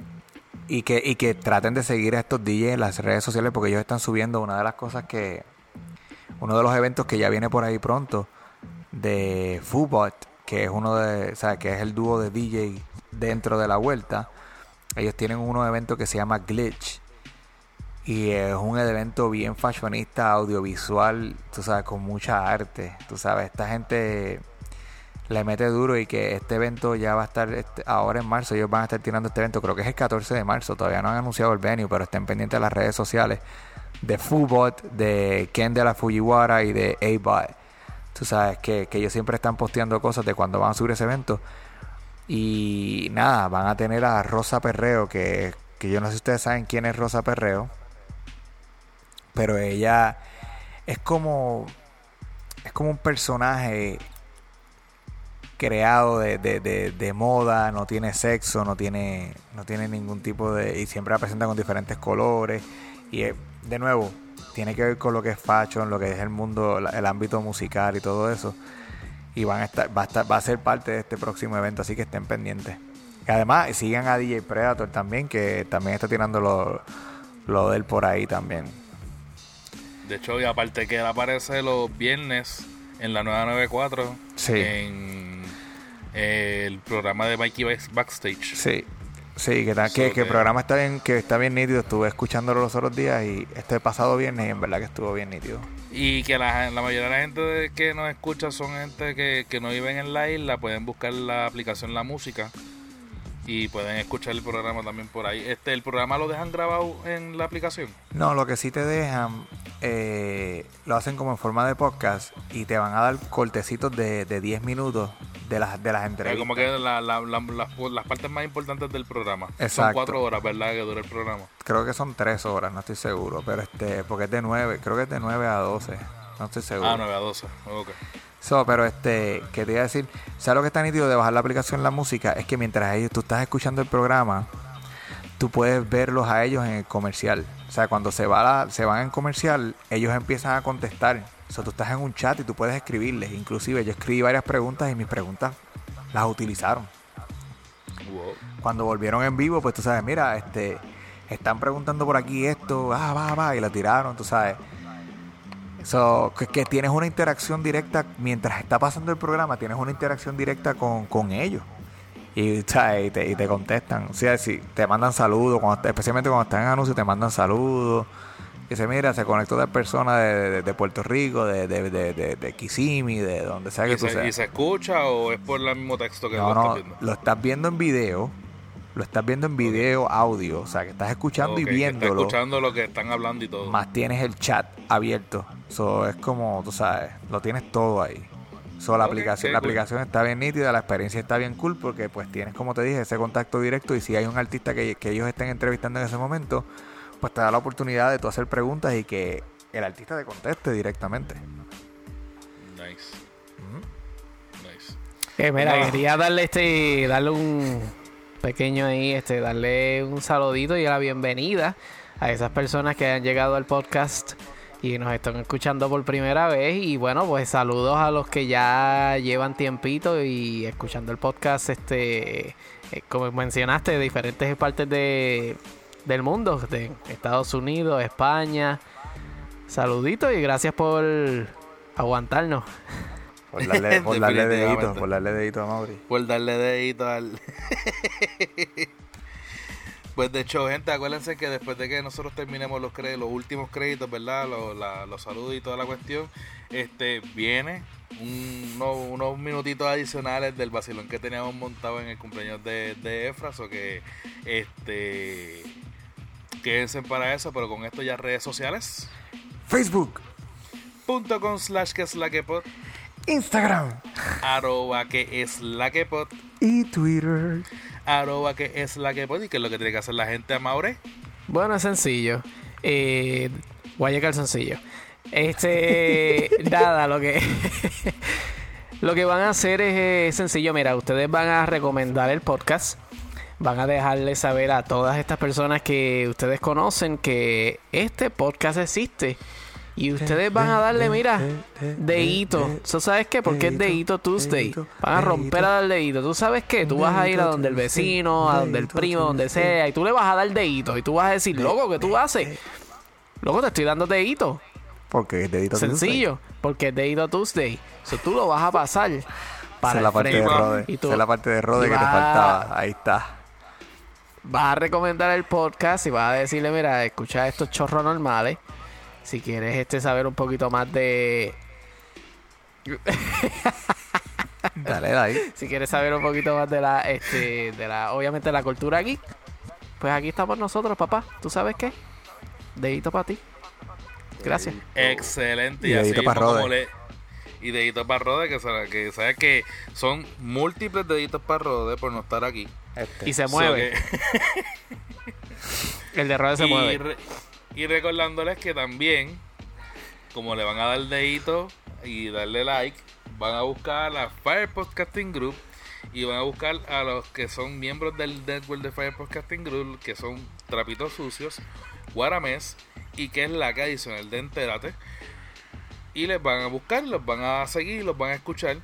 y, que, y que traten de seguir a estos DJs en las redes sociales, porque ellos están subiendo una de las cosas que. Uno de los eventos que ya viene por ahí pronto, de Foobot, que es uno de. O sea, que es el dúo de DJ dentro de la vuelta, ellos tienen unos eventos que se llama Glitch. Y es un evento bien fashionista, audiovisual, tú sabes, con mucha arte. Tú sabes, esta gente le mete duro y que este evento ya va a estar este- ahora en marzo. Ellos van a estar tirando este evento, creo que es el 14 de marzo. Todavía no han anunciado el venue, pero estén pendientes de las redes sociales de Fubot, de Ken de la Fujiwara y de A-Bot. Tú sabes que, que ellos siempre están posteando cosas de cuando van a subir ese evento. Y nada, van a tener a Rosa Perreo, que, que yo no sé si ustedes saben quién es Rosa Perreo. Pero ella es como. Es como un personaje creado de, de, de, de moda, no tiene sexo, no tiene, no tiene ningún tipo de. y siempre la presenta con diferentes colores. Y de nuevo, tiene que ver con lo que es fashion, lo que es el mundo, el ámbito musical y todo eso. Y van a estar, va a estar, va a ser parte de este próximo evento, así que estén pendientes. Y además, sigan a DJ Predator también, que también está tirando lo, lo de él por ahí también. De hecho, y aparte que él aparece los viernes en la 994 Sí. en eh, el programa de Mikey Back- Backstage. Sí, sí, que, ta- So que, que el programa está bien, que está bien nítido. Estuve escuchándolo los otros días y este pasado viernes y en verdad que estuvo bien nítido. Y que la, la mayoría de la gente que nos escucha son gente que, que no viven en la isla, pueden buscar la aplicación La Música y pueden escuchar el programa también por ahí. Este, ¿El programa lo dejan grabado en la aplicación? No, lo que sí te dejan, eh, lo hacen como en forma de podcast y te van a dar cortecitos de, de 10 minutos de las, de las Eh, entrevistas. como que la- la- la- las, las partes más importantes del programa. Son Exacto. cuatro horas, ¿verdad? Que dura el programa. Creo que son 3 horas, no estoy seguro, pero este, porque es de 9, creo que es de 9 a 12, no estoy seguro. Ah, 9 a 12. Ok. So, pero este, que te iba a decir, ¿sabes lo que está nítido de bajar la aplicación La Música? Es que mientras ellos, tú estás escuchando el programa, tú puedes verlos a ellos en el comercial. O sea, cuando se, va la- se van en comercial, ellos empiezan a contestar. O sea, tú estás en un chat y tú puedes escribirles. Inclusive yo escribí varias preguntas y mis preguntas las utilizaron. Wow. Cuando volvieron en vivo, pues tú sabes, mira, este, están preguntando por aquí esto, ah, va, va, y la tiraron, tú sabes. So, que, que tienes una interacción directa mientras está pasando el programa, tienes una interacción directa con, con ellos. Y, ¿sabes? y, te, y te contestan. O sea, si te mandan saludos, cuando, especialmente cuando están en anuncio, te mandan saludos. Dice, mira, se conectó de persona de, de- de Puerto Rico, de, de, de, Kissimmee, donde sea que ¿Y tú se, seas. ¿Y se escucha o es por el mismo texto que No, lo estás no, viendo? lo estás viendo en video. Lo estás viendo en video, audio. O sea, que estás escuchando y viéndolo. escuchando lo que están hablando y todo. Más tienes el chat abierto. Eso es como, tú sabes, lo tienes todo ahí. So, la aplicación, la cool. aplicación está bien nítida, la experiencia está bien cool porque pues tienes, como te dije, ese contacto directo y si hay un artista que, que ellos estén entrevistando en ese momento, pues te da la oportunidad de tú hacer preguntas y que el artista te conteste directamente. Nice. Nice. Eh, mira, No. quería darle este, darle un pequeño ahí, este, darle un saludito y la bienvenida a esas personas que han llegado al podcast y nos están escuchando por primera vez. Y bueno, pues saludos a los que ya llevan tiempito y escuchando el podcast, este, eh, como mencionaste, de diferentes partes de, del mundo, de Estados Unidos, España. Saluditos y gracias por aguantarnos. Por darle, por darle dedito, por darle dedito a Mauri. Por darle dedito al. pues de hecho, gente, acuérdense que después de que nosotros terminemos los los últimos créditos, ¿verdad? Los, la- los saludos y toda la cuestión, este viene un- uno- unos minutitos adicionales del vacilón que teníamos montado en el cumpleaños de, de Efras, o que este quédense para eso, pero con esto ya redes sociales. Facebook, Punto com slash que es la que pod, Instagram arroba que es la que pod, y Twitter. Arroba que es la que pod, y que es lo que tiene que hacer la gente a Maure. Bueno, es sencillo. Eh, voy a llegar sencillo. Este, nada, lo que lo que van a hacer es eh, sencillo. Mira, ustedes van a recomendar el podcast. Van a dejarle saber a todas estas personas que ustedes conocen que este podcast existe. Y ustedes van a darle, mira, deito. ¿Tú sabes qué? Porque es deito Tuesday. Van a romper a dar deito. ¿Tú sabes qué? Tú vas a ir a donde el vecino, a donde el primo, donde sea, y tú le vas a dar deito. Y tú vas a decir, loco, ¿qué tú haces? Loco, te estoy dando deito. Porque es dedito Sencillo, porque es Deito Tuesday. So, tú lo vas a pasar Esa para es la parte de. Rode. Y tú Esa es la parte de Rode que te faltaba. Ahí está. vas a recomendar el podcast y vas a decirle, mira, escucha estos chorros normales. Si quieres este saber un poquito más de... Dale ahí. Si quieres saber un poquito más de la, este, de la, obviamente la cultura geek, pues aquí estamos nosotros, papá. ¿Tú sabes qué? Dedito para ti. Gracias. Excelente. Y Y, así dedito mismo pa' Rode. como le- Y dedito para Rode, que, que sabes que son múltiples deditos para Rode por no estar aquí. Este. Y se So mueve. que- El de Rode se y, mueve. re- y recordándoles que también, como le van a dar dedito y darle like, van a buscar a la Fire Podcasting Group y van a buscar a los que son miembros del network de Fire Podcasting Group, que son Trapitos Sucios, Guaramés y que es la que adicional de Entérate. Y les van a buscar, los van a seguir, los van a escuchar.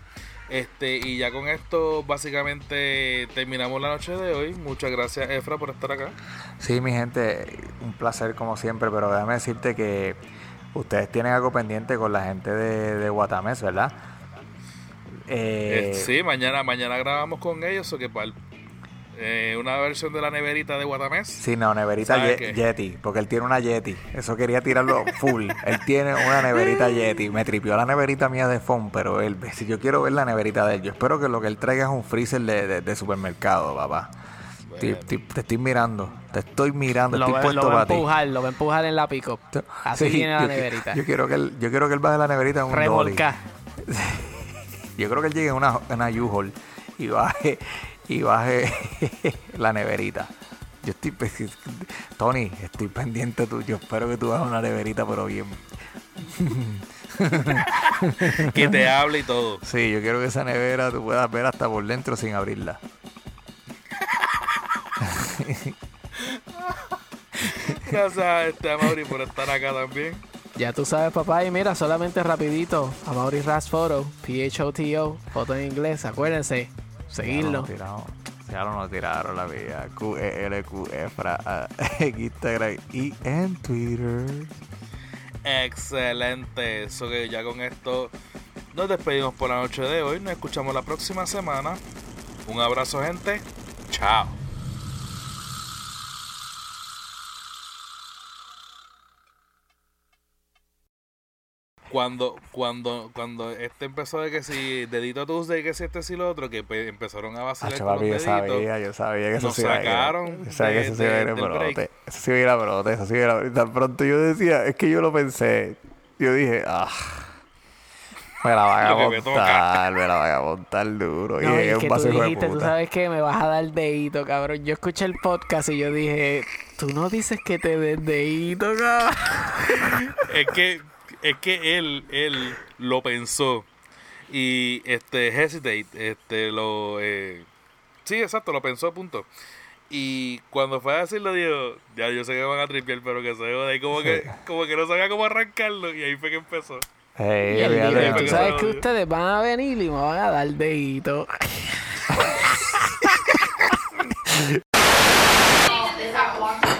Este, y ya con esto básicamente terminamos la noche de hoy. Muchas gracias Efra por estar acá. Sí, mi gente, un placer como siempre, pero déjame decirte que ustedes tienen algo pendiente con la gente de, de Guatamés, ¿verdad? Eh, Eh, sí, mañana, mañana grabamos con ellos, o que para el- eh, una versión de la neverita de Guatamés. Sí, no, neverita ¿Sabe Ye- qué? Yeti, porque él tiene una Yeti. Eso quería tirarlo full. él tiene una neverita Yeti. Me tripió la neverita mía de phone, pero él, si yo quiero ver la neverita de él, yo espero que lo que él traiga es un freezer de, de- de supermercado, papá. Te estoy mirando, te estoy mirando, Lo, estoy puesto lo va a empujar, lo va a empujar en la pick-up. Así Sí, tiene la yo- neverita. Yo, quiero que él, yo quiero que él baje la neverita en un dolly. Remolca. Yo creo que él llegue en una, en una U-Haul y baje, y baje la neverita. Yo estoy, Tony, estoy pendiente tuyo. Espero que tú bajes una neverita, pero bien. Que te hable y todo. Sí, yo quiero que esa nevera tú puedas ver hasta por dentro sin abrirla. Gracias a este a Mauri por estar acá también. Ya tú sabes, papá. Y mira, solamente rapidito. A Mauri Ras Photo. P-H-O-T-O. Foto en inglés. Acuérdense. Seguirlo. ya lo nos tiraron la vida. Q-E-L-Q Efra ah, en Instagram y en Twitter. Excelente. Eso que ya con esto nos despedimos por la noche de hoy. Nos escuchamos la próxima semana. Un abrazo, gente. Chao. Cuando, cuando, cuando este empezó de que si dedito Tuesday, que si este si lo otro, que pe- empezaron a vacilar con papi, yo los deditos. sabía, yo sabía que eso Nos se iba a ir. sacaron Yo sabía que de- eso se iba a ir de- brote. Eso se iba a ir a brote, eso se iba a ir Tan pronto yo decía, es que yo lo pensé. Yo dije, ah, me la van a me montar, me la van a montar duro. No, y es que paso tú de dijiste, tú sabes que me vas a dar dedito, cabrón. Yo escuché el podcast y yo dije, tú no dices que te des dedito, cabrón. es que es que él él lo pensó. Y este hesitate este lo eh, sí exacto lo pensó punto. Y cuando fue a decirlo dijo ya yo sé que van a tripear pero que se joda y como que como que no sabía cómo arrancarlo y ahí fue que empezó. Hey, Y él olvídate dijo, de tú sabes que ustedes van a venir y me van a dar dedito.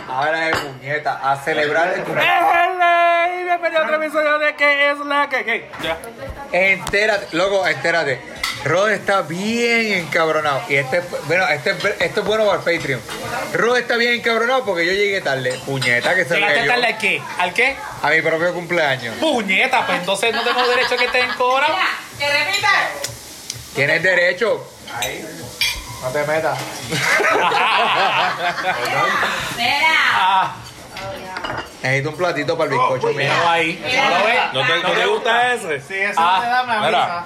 Ahora es puñeta, a celebrar el cumpleaños. Bienvenido a otro episodio de que es la que que ya Entérate, loco, entérate. Rod está bien encabronado. Y este, bueno, este, esto es bueno para el Patreon. Rod está bien encabronado porque yo llegué tarde. Puñeta, que se ¿Llegaste cayó tarde al qué? ¿Al qué? a mi propio cumpleaños. Puñeta, pues entonces no tengo derecho a que estén cobrado. ¡Que repita! Tienes derecho. No te metas. Mira. Necesito un platito para el bizcocho mío. Míralo ahí. ¿No lo ves? ¿no te, no te gusta ese? Sí, eso Ah, me da mira.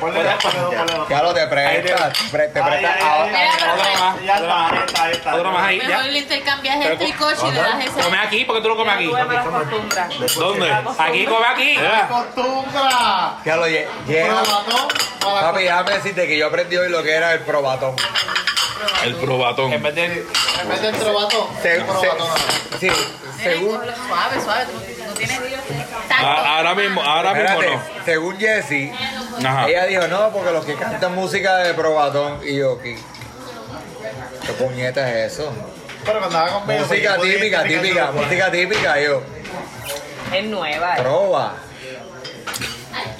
Ponle dos, ponle dos, ponle dos. Ya lo te presta. Te pre- te Ay, presta. ay, ahora. Otro más. Ya está, ahí está, ahí está. Otro más ahí, Mejor ya. le intercambias el tricoche y le das ese. Come aquí, porque tú lo comes aquí. ¿dónde? Aquí, come aquí. ¡Acostumbra! Ya lo lle- lleno. Probatón para Papi, déjame decirte que yo aprendí hoy lo que era el probatón. El probatón En vez de. En vez del probatón, Se- el probatón. se- sí, según, Suave, suave. No tienes Ah, ahora mismo ahora mismo no según Jessie, Ajá. ella dijo, no, porque los que cantan música de probatón, y yo, ¿qué, qué puñeta es eso? Pero cuando haga conmigo, Música yo típica, típica, música típica, yo, Es nueva. trova.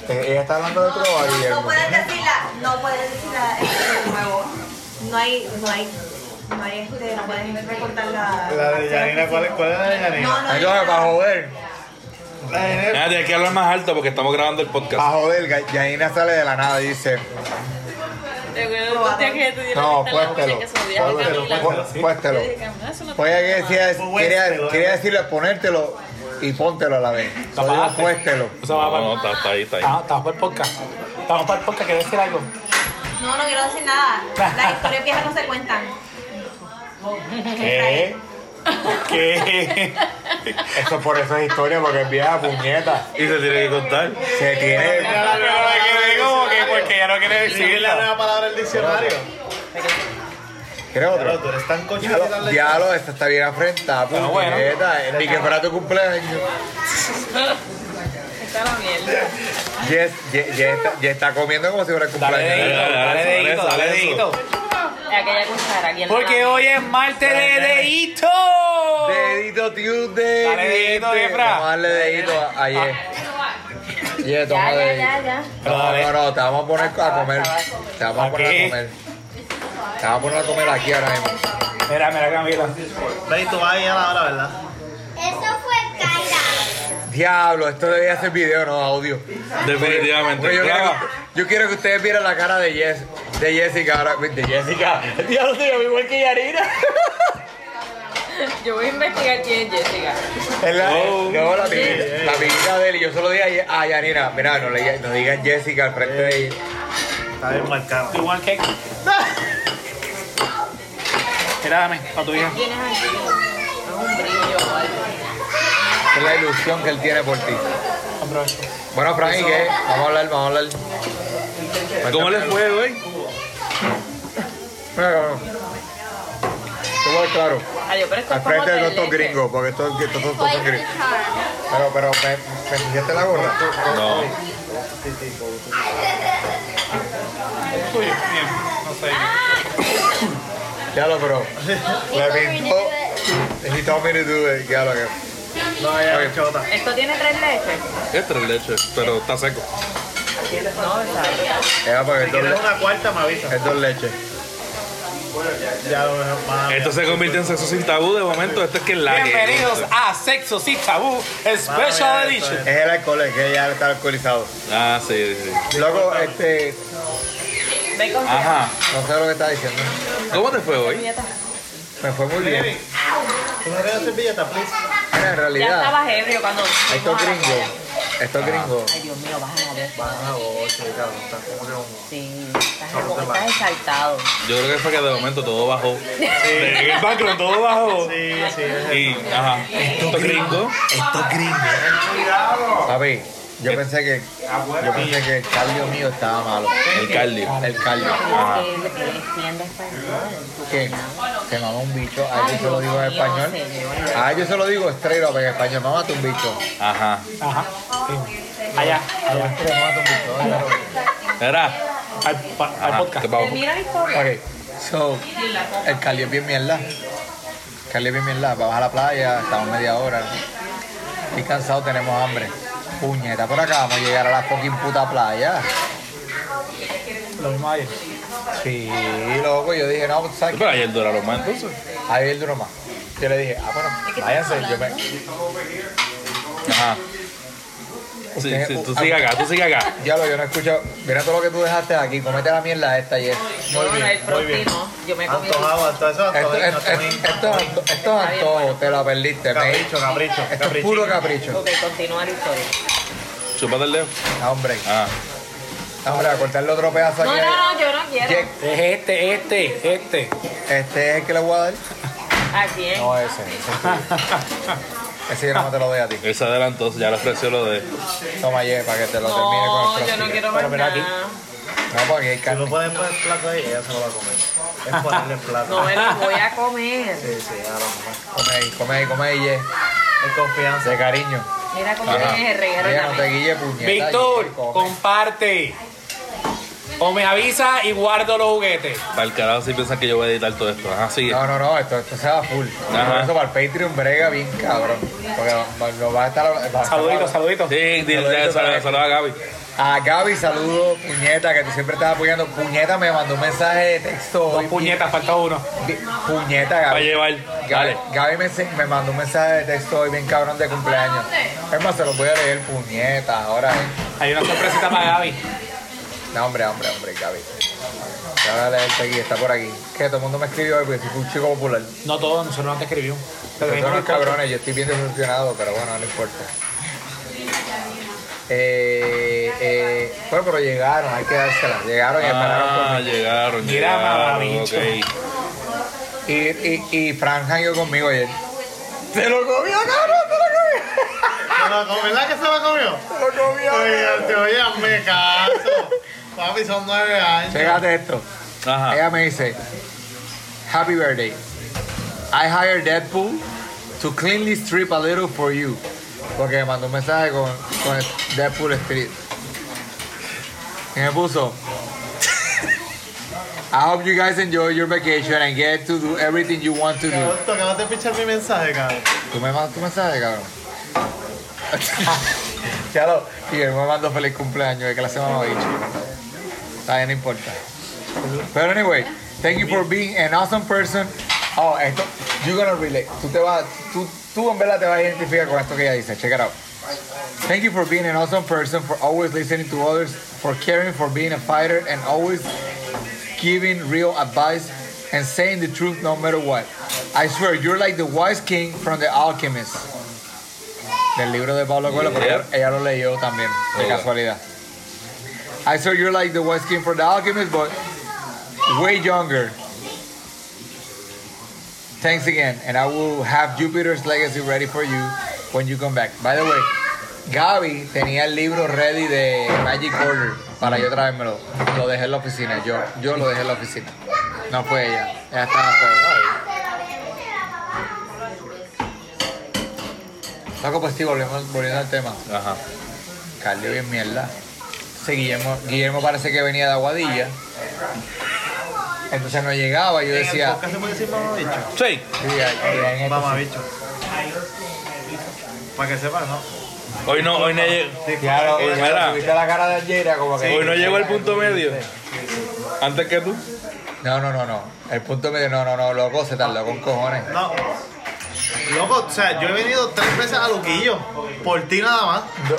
Eh, Ella está hablando de trova, No Guillermo. puedes decirla, no puedes decirla de nuevo. No hay, no hay, no hay este, no puedes recortar la. La de Yanina, ¿cuál es, cuál es la de Yanina? No, no Entonces, para nada. joder, La de Yanina. Ah, tienes que hablar más alto porque estamos grabando el podcast. para joder, Yanina sale de la nada y dice, no, puéstelo. Puéstelo, pu- puéstelo. Pues ella quería, quería, quería decirle ponértelo y póntelo a la vez. Puéstelo. Eso va No, no, está, está ahí, está ahí. Estamos estamos para el podcast. Estamos para el podcast. ¿Quieres decir algo? No, no quiero decir nada. Las historias viejas no se cuentan. ¿Qué? ¿Qué? Eso por eso es historia, porque es vieja puñeta. Y se tiene que contar. Se tiene. como que porque ya no quiere Sigue la nueva palabra del diccionario. ¿Quieres Pero otro? tú eres tan cochino Diablo, esta está bien afrentada, Pero bueno. puñeta. Ni que fuera tu cumpleaños. Yes, yes, yes está, yes está comiendo como si fuera el Dale cumpleaños. dedito, Dale, dale dale, dedito, dale dedito. Aquella cuchara aquí en la Porque mano. hoy es martes de dedito. Dedito Tuesday. Dale dedito, gente. Efra. Vamos a darle dedito a. Yes, toma Ya, ya, dedito. ya, ya. No, no, no, te vamos a poner a comer. Te vamos a ¿A poner a comer. Te vamos a poner a comer aquí ahora mismo. Mira, mira, Camila. Ve, tú vas ahí a la hora, ¿verdad? Eso fue. Diablo, esto debía ser video, no audio. Definitivamente. Porque yo, quiero que, yo quiero que ustedes vieran la cara de Jess, de Jessica ahora. De Jessica. Diablo, se llama igual que Yarina. Yo voy a investigar quién es Jessica. Es la, Oh. no, la amiguita, la amiguita de él. Y yo solo dije a Yanina, mira, no, le, no digan Jessica al frente de ella. Está bien marcado. Want cake? Mira, dame, para tu hija. ¿Quién es aquí? Es un brillo o algo. Es la ilusión que él tiene por ti. Bueno, Frank, ¿y qué? Vamos a hablar, vamos a hablar. ¿Cómo le fue hoy? Mira, cabrón. Te voy a dar claro. Adiós, pero esto Al es como frente de tres todos estos gringos, porque estos, estos, estos, estos son gringos. Pero, pero, ¿me, me la gorra? No. Sé. Ya lo, pero. Me pintó. He told me to do it. Ya lo que. No, ya, chota. Esto tiene tres leches. Es tres leches, pero está seco. No. Ya, porque Si una cuarta, me avisa. es dos leches. Ya lo mejor más. Esto se convirtió en sexo sin tabú de momento. Esto es que es la que- Bienvenidos a Sexo Sin Tabú Special Edition. Es el alcohol, es que ya está alcoholizado. Ah, sí, sí. Luego, este. Ve con Ajá. No sé lo que está diciendo. ¿Cómo te fue hoy? Me fue muy bien. ¿Tú me regalas servilleta, please? Mira, en Ya realidad, estabas ebrio cuando. estos a la gringos. Estos gringos. Ay, Dios mío, baja la voz. Ah, ocho, cabrón. Está como que un... Sí, estás, estás exaltado. Yo creo que fue que de momento todo bajó. En el background todo bajó. Sí, sí. es Y, ajá. Esto gringo. Estos gringos. Papi, yo pensé que. Yo pensé que el cardio mío estaba malo. El cardio. El cardio. Español. ¿Qué? Que mamá un bicho. A ellos se lo digo en español. A ellos se lo digo up en español. Mamá, un bicho. Ajá. Ajá. Allá, allá. Mamá, un bicho. Era. Al, pa- al podcast. Ok, so, el cardio es bien mierda. El cardio es bien mierda. Vamos a la playa, estamos media hora. Estoy cansado, tenemos hambre. Puñeta, por acá vamos a llegar a la fucking puta playa. Lo mismo ayer. Sí, loco, yo dije, no, pues, ¿sabes? Pero ayer duraron más entonces. Ahí el duro más. Yo le dije, ah, bueno, váyanse, yo me... Ajá. Sí, sí, tú sigue acá, tú sigue acá. Ya lo, yo no escucho. Mira todo lo que tú dejaste aquí, comete la mierda esta y es. No, no, el próximo. Yo me comí. Esto es Esto, es antojo, te lo perdiste. me- Capricho, capricho. Esto es caprichito. puro capricho. Ok, continúa la historia. Chúpate el dedo. Ah, hombre, Ah. ah, hombre, a cortarle otro pedazo No, aquí. no, no, yo no quiero. Jack, Es este, este, este. Este es el que le voy a dar. ¿A quién? No, ese. Ese, ese yo no te lo doy a ti. Él se adelantó, ya le ofreció lo de. Toma, ye, para que te lo termine con No, el yo no quiero más Pero mira aquí. nada. No, porque hay Si carne. no pueden poner el plato ahí, ella se lo va a comer. Es ponerle el plato. No me lo voy a comer. Sí, sí, ya lo comer. Come ahí, come ahí, come ahí, ye. Es confianza. De cariño. Mira cómo tienes el reguero no te guille puñeta. Víctor, come. comparte. O me avisa y guardo los juguetes. Para el carajo si piensan que yo voy a editar todo esto. Ajá, sigue. No, no, no, esto, esto se va full. Ajá. Por eso para el Patreon brega bien cabrón. Porque no, no va a estar. va a estar- Saluditos, saluditos. Sí, dile, saludos a Gaby. A Gaby, saludo, puñeta, que tú siempre estás apoyando. Puñeta me mandó un mensaje de texto hoy. Dos puñetas, falta uno. Puñeta, Para Gaby. llevar. Gaby, Dale. Gaby me, me mandó un mensaje de texto hoy bien cabrón de cumpleaños. Es más, se lo voy a leer, puñeta, ahora. ¿eh? Hay una sorpresita para Gaby. No, hombre, hombre, hombre, Gaby. Ya voy a leerte aquí, está por aquí. Que todo el mundo me escribió hoy porque soy un chico popular. No todos, nosotros no te escribimos. Los cuatro. cabrones, yo estoy bien decepcionado, pero bueno, no importa. Eh, eh, bueno, pero llegaron, hay que dárselas. Llegaron y esperaron por Ah, mí. llegaron, Mira, llegaron. Y, y, y Fran hangueó conmigo ayer. ¡Se lo comió, cabrón! ¿Se lo comió? ¿Verdad que se lo comió? ¡Se lo comió! Oye, te oye, hazme caso. Papi, son nueve años. Fíjate esto. Ajá. Ella me dice, Happy birthday. I hired Deadpool to cleanly strip a little for you. Porque me mandó un mensaje con, con Deadpool Street. Y me puso, I hope you guys enjoy your vacation and get to do everything you want to do. Cabrón, tú acabas de pichar mi mensaje, cabrón. ¿Tú me mandas tu mensaje, cabrón? ya lo, y él me mandó feliz cumpleaños, de que la semana ha dicho. Está bien, no importa. Pero anyway, thank you for being an awesome person. Oh, esto, you're gonna relate. Tú te vas, tú, tú en verdad te vas a identificar con esto que ella dice. Check it out. Thank you for being an awesome person, for always listening to others, for caring, for being a fighter, and always giving real advice and saying the truth no matter what. I swear, you're like the wise king from The Alchemist. Del libro de Pablo Coelho, porque Yeah. ella lo leyó también, de casualidad. I swear, you're like the wise king from The Alchemist, but way younger. Thanks again, and I will have Jupiter's legacy ready for you when you come back. By the way, Gaby tenía el libro ready de Magic Order para yo traérmelo. Lo dejé en la oficina, yo, yo lo dejé en la oficina. No fue ella, ella estaba afuera. Loco, pues sí, volvemos, volviendo al tema. Ajá. Carly bien mierda. Sí, Guillermo, Guillermo parece que venía de Aguadilla. Entonces no llegaba yo ¿En decía... podcast se puede decir mamabicho? Sí. Sí, ahí- ahí en esto sí. Mamabicho. Para que sepan, ¿no? Hoy no, hoy no, lle- Ya lo, Mira. ya lo- tuviste la cara de Algeria como que... hoy no llegó el punto medio. Antes que tú. No, no, no, no. El punto medio, no, no, no, loco, se tardó con cojones. No. Loco, o sea, yo he venido tres veces a Luquillo. Por ti nada más. Do-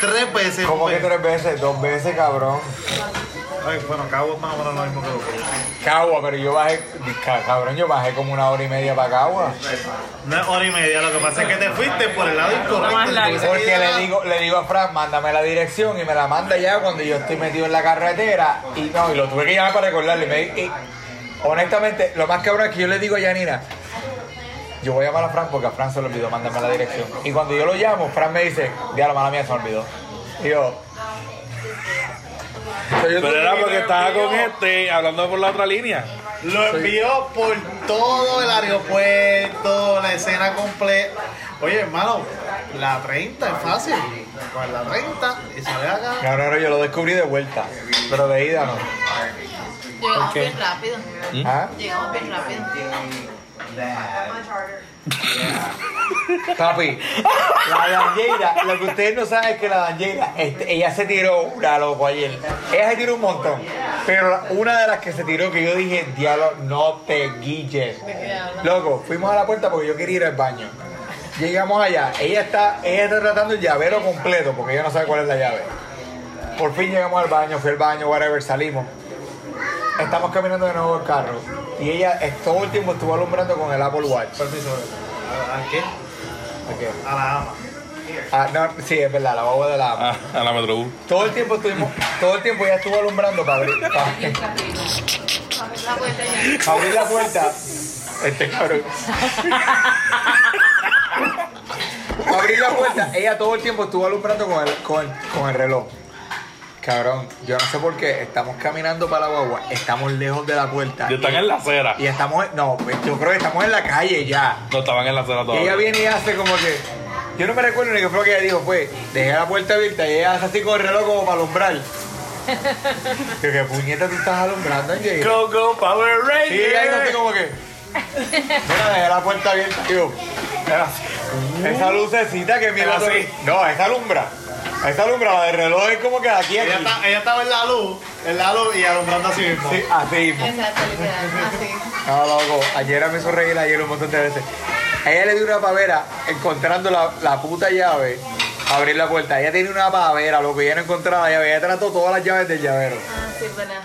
Tres veces. ¿Cómo que pues. tres veces? Dos veces, cabrón. Ay, bueno, Cabo es más o menos lo mismo que. Cagua, pero yo bajé, ca- cabrón, yo bajé como una hora y media para Cagua. No es hora y media, lo que pasa es que te fuiste por el lado incorrecto. Porque le digo, le digo a Fran, mándame la dirección y me la manda ya cuando yo estoy metido en la carretera. Y no, y lo tuve que llamar para recordarle. Y me- y, honestamente, lo más cabrón es que yo le digo a Yanina, yo voy a llamar a Fran porque a Fran se le olvidó mandarme la dirección. Y cuando yo lo llamo, Fran me dice, la mala mía se me olvidó. Y yo... Pero era que- porque estaba con este hablando por la otra línea. Lo envió por todo el aeropuerto, la escena completa. Oye, hermano, la 30 es fácil. Con la 30 y sale acá. No, no, no, yo lo descubrí de vuelta. Pero de ida no. Llegamos bien rápido. ¿Ah? Llegamos bien rápido. Papi, la lo que ustedes no saben es que la este, ella se tiró una, loco, ayer. Ella se tiró un montón. Pero una de las que se tiró que yo dije, diablo, no te guilles. Loco, fuimos a la puerta porque yo quería ir al baño. Llegamos allá, ella está, ella está tratando el llavero completo porque ella no sabe cuál es la llave. Por fin llegamos al baño, fui al baño, whatever, salimos. Estamos caminando de nuevo el carro. Y ella todo el tiempo estuvo alumbrando con el Apple Watch. Permiso. ¿A, a qué? A la ama. Ah, no, sí, es verdad, la boba de la ama. Ah, a la Metrobús. Todo el tiempo estuvimos, todo el tiempo ella estuvo alumbrando para abrir, para, La vuelta ya. para abrir la puerta. Este cabrón. Para abrir la puerta, ella todo el tiempo estuvo alumbrando con el, con el, con el reloj. Cabrón, yo no sé por qué, estamos caminando para la guagua, estamos lejos de la puerta. Y están en la acera. Y estamos, no, yo creo que estamos en la calle ya. No estaban en la acera Y todavía. ella viene y hace como que. Yo no me recuerdo ni qué fue lo que ella dijo, fue, dejé la puerta abierta y ella hace así con el reloj como para alumbrar. Que qué puñeta tú estás alumbrando, Angel. Go, go, Power Y Rangers. ella hizo así como que. Mira, dejé la puerta abierta, tío. Esa lucecita que mira. Así. No, esa alumbra. Esta alumbrada de reloj es como que aquí, aquí. Ella, está- ella estaba en la luz, en la luz y alumbrando así mismo. Sí, así mismo. Exacto, literal. Así. No, loco. Ayer me hizo reír ayer un montón de veces. A ella le dio una pavera encontrando la, la puta llave para abrir la puerta. Ella tiene una pavera, lo que ella no encontraba la llave. Ella trató todas las llaves del llavero. Ah, sí, es verdad.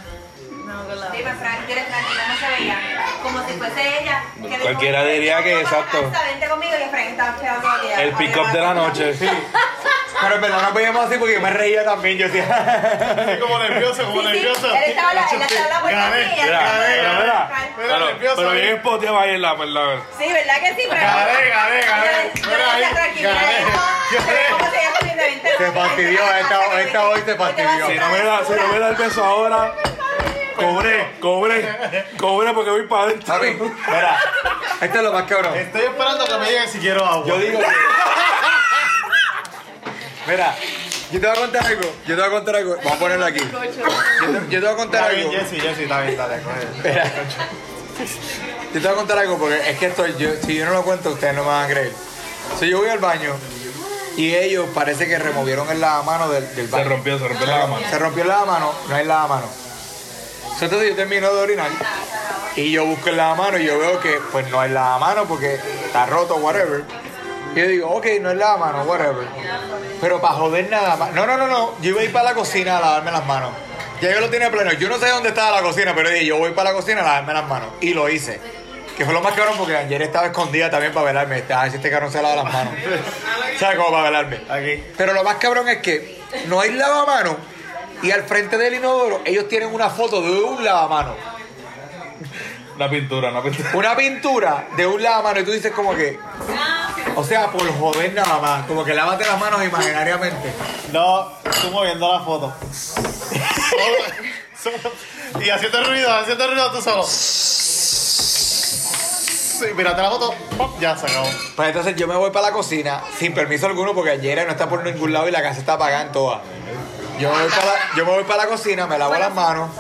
No, con la Dime, Frank, ¿quieres tranquila? No se veía. Como si fuese ella. que Cualquiera diría que, "Vamos a exacto. casa, Vente conmigo y Frank estaba esperando a que El pick-up de la noche. Pero en verdad no veíamos así porque yo me reía también. Yo decía, como nervioso, como Sí, nervioso. él estaba la- él estaba en la puerta Gané, Pero, nervioso pero ahí. bien espoteado ahí en la verdad. Sí, ¿verdad que sí? Pero Gané, gané, gané. Se fastidió, esta- esta hoy se fastidió. Si no me da, si no me da el beso ahora, cobré, cobré, cobré porque voy para adentro. mira, esto es lo más cabrón. Estoy esperando que me lleguen si quiero agua. Yo digo que... Mira, yo te voy a contar algo. Yo te voy a contar algo. Vamos a ponerlo aquí. Yo te, yo te voy a contar Está bien, algo. Jessy, Jessy, está bien, dale, coge. Espera. Yo te voy a contar algo porque es que esto, yo, si yo no lo cuento, ustedes no me van a creer. Si yo voy al baño y ellos parece que removieron el lavamano del, del Se baño. rompió, se rompió la mano. Se rompió el lavamano, no hay lavamano. Entonces yo termino de orinar y yo busco el lavamano y yo veo que pues no hay lavamano porque está roto, whatever. Y yo digo, ok, no hay lavamano, whatever. Pero para joder nada más. No, no, no, no. Yo iba a ir para la cocina a lavarme las manos. Ya yo lo tenía pleno. Yo no sé dónde estaba la cocina, pero dije, yo voy para la cocina a lavarme las manos. Y lo hice. Que fue lo más cabrón porque ayer estaba escondida también para velarme. A ver si este cabrón se lava las manos. ¿Sabes cómo para velarme? Aquí. Pero lo más cabrón es que no hay lavamanos y al frente del inodoro ellos tienen una foto de un lavamanos. Una pintura, una pintura. Una pintura de un lavamanos y tú dices como que... O sea, por joder nada más. Como que lávate las manos imaginariamente. No, tú moviendo la foto. Solo- solo- y haciendo ruido, haciendo ruido tú solo. Sí, mírate la foto, ¡pop! ya se acabó. Pues entonces yo me voy para la cocina sin permiso alguno porque ayer no está por ningún lado y la casa está apagada en todas. Yo me voy para la, yo me voy para la cocina, me lavo las manos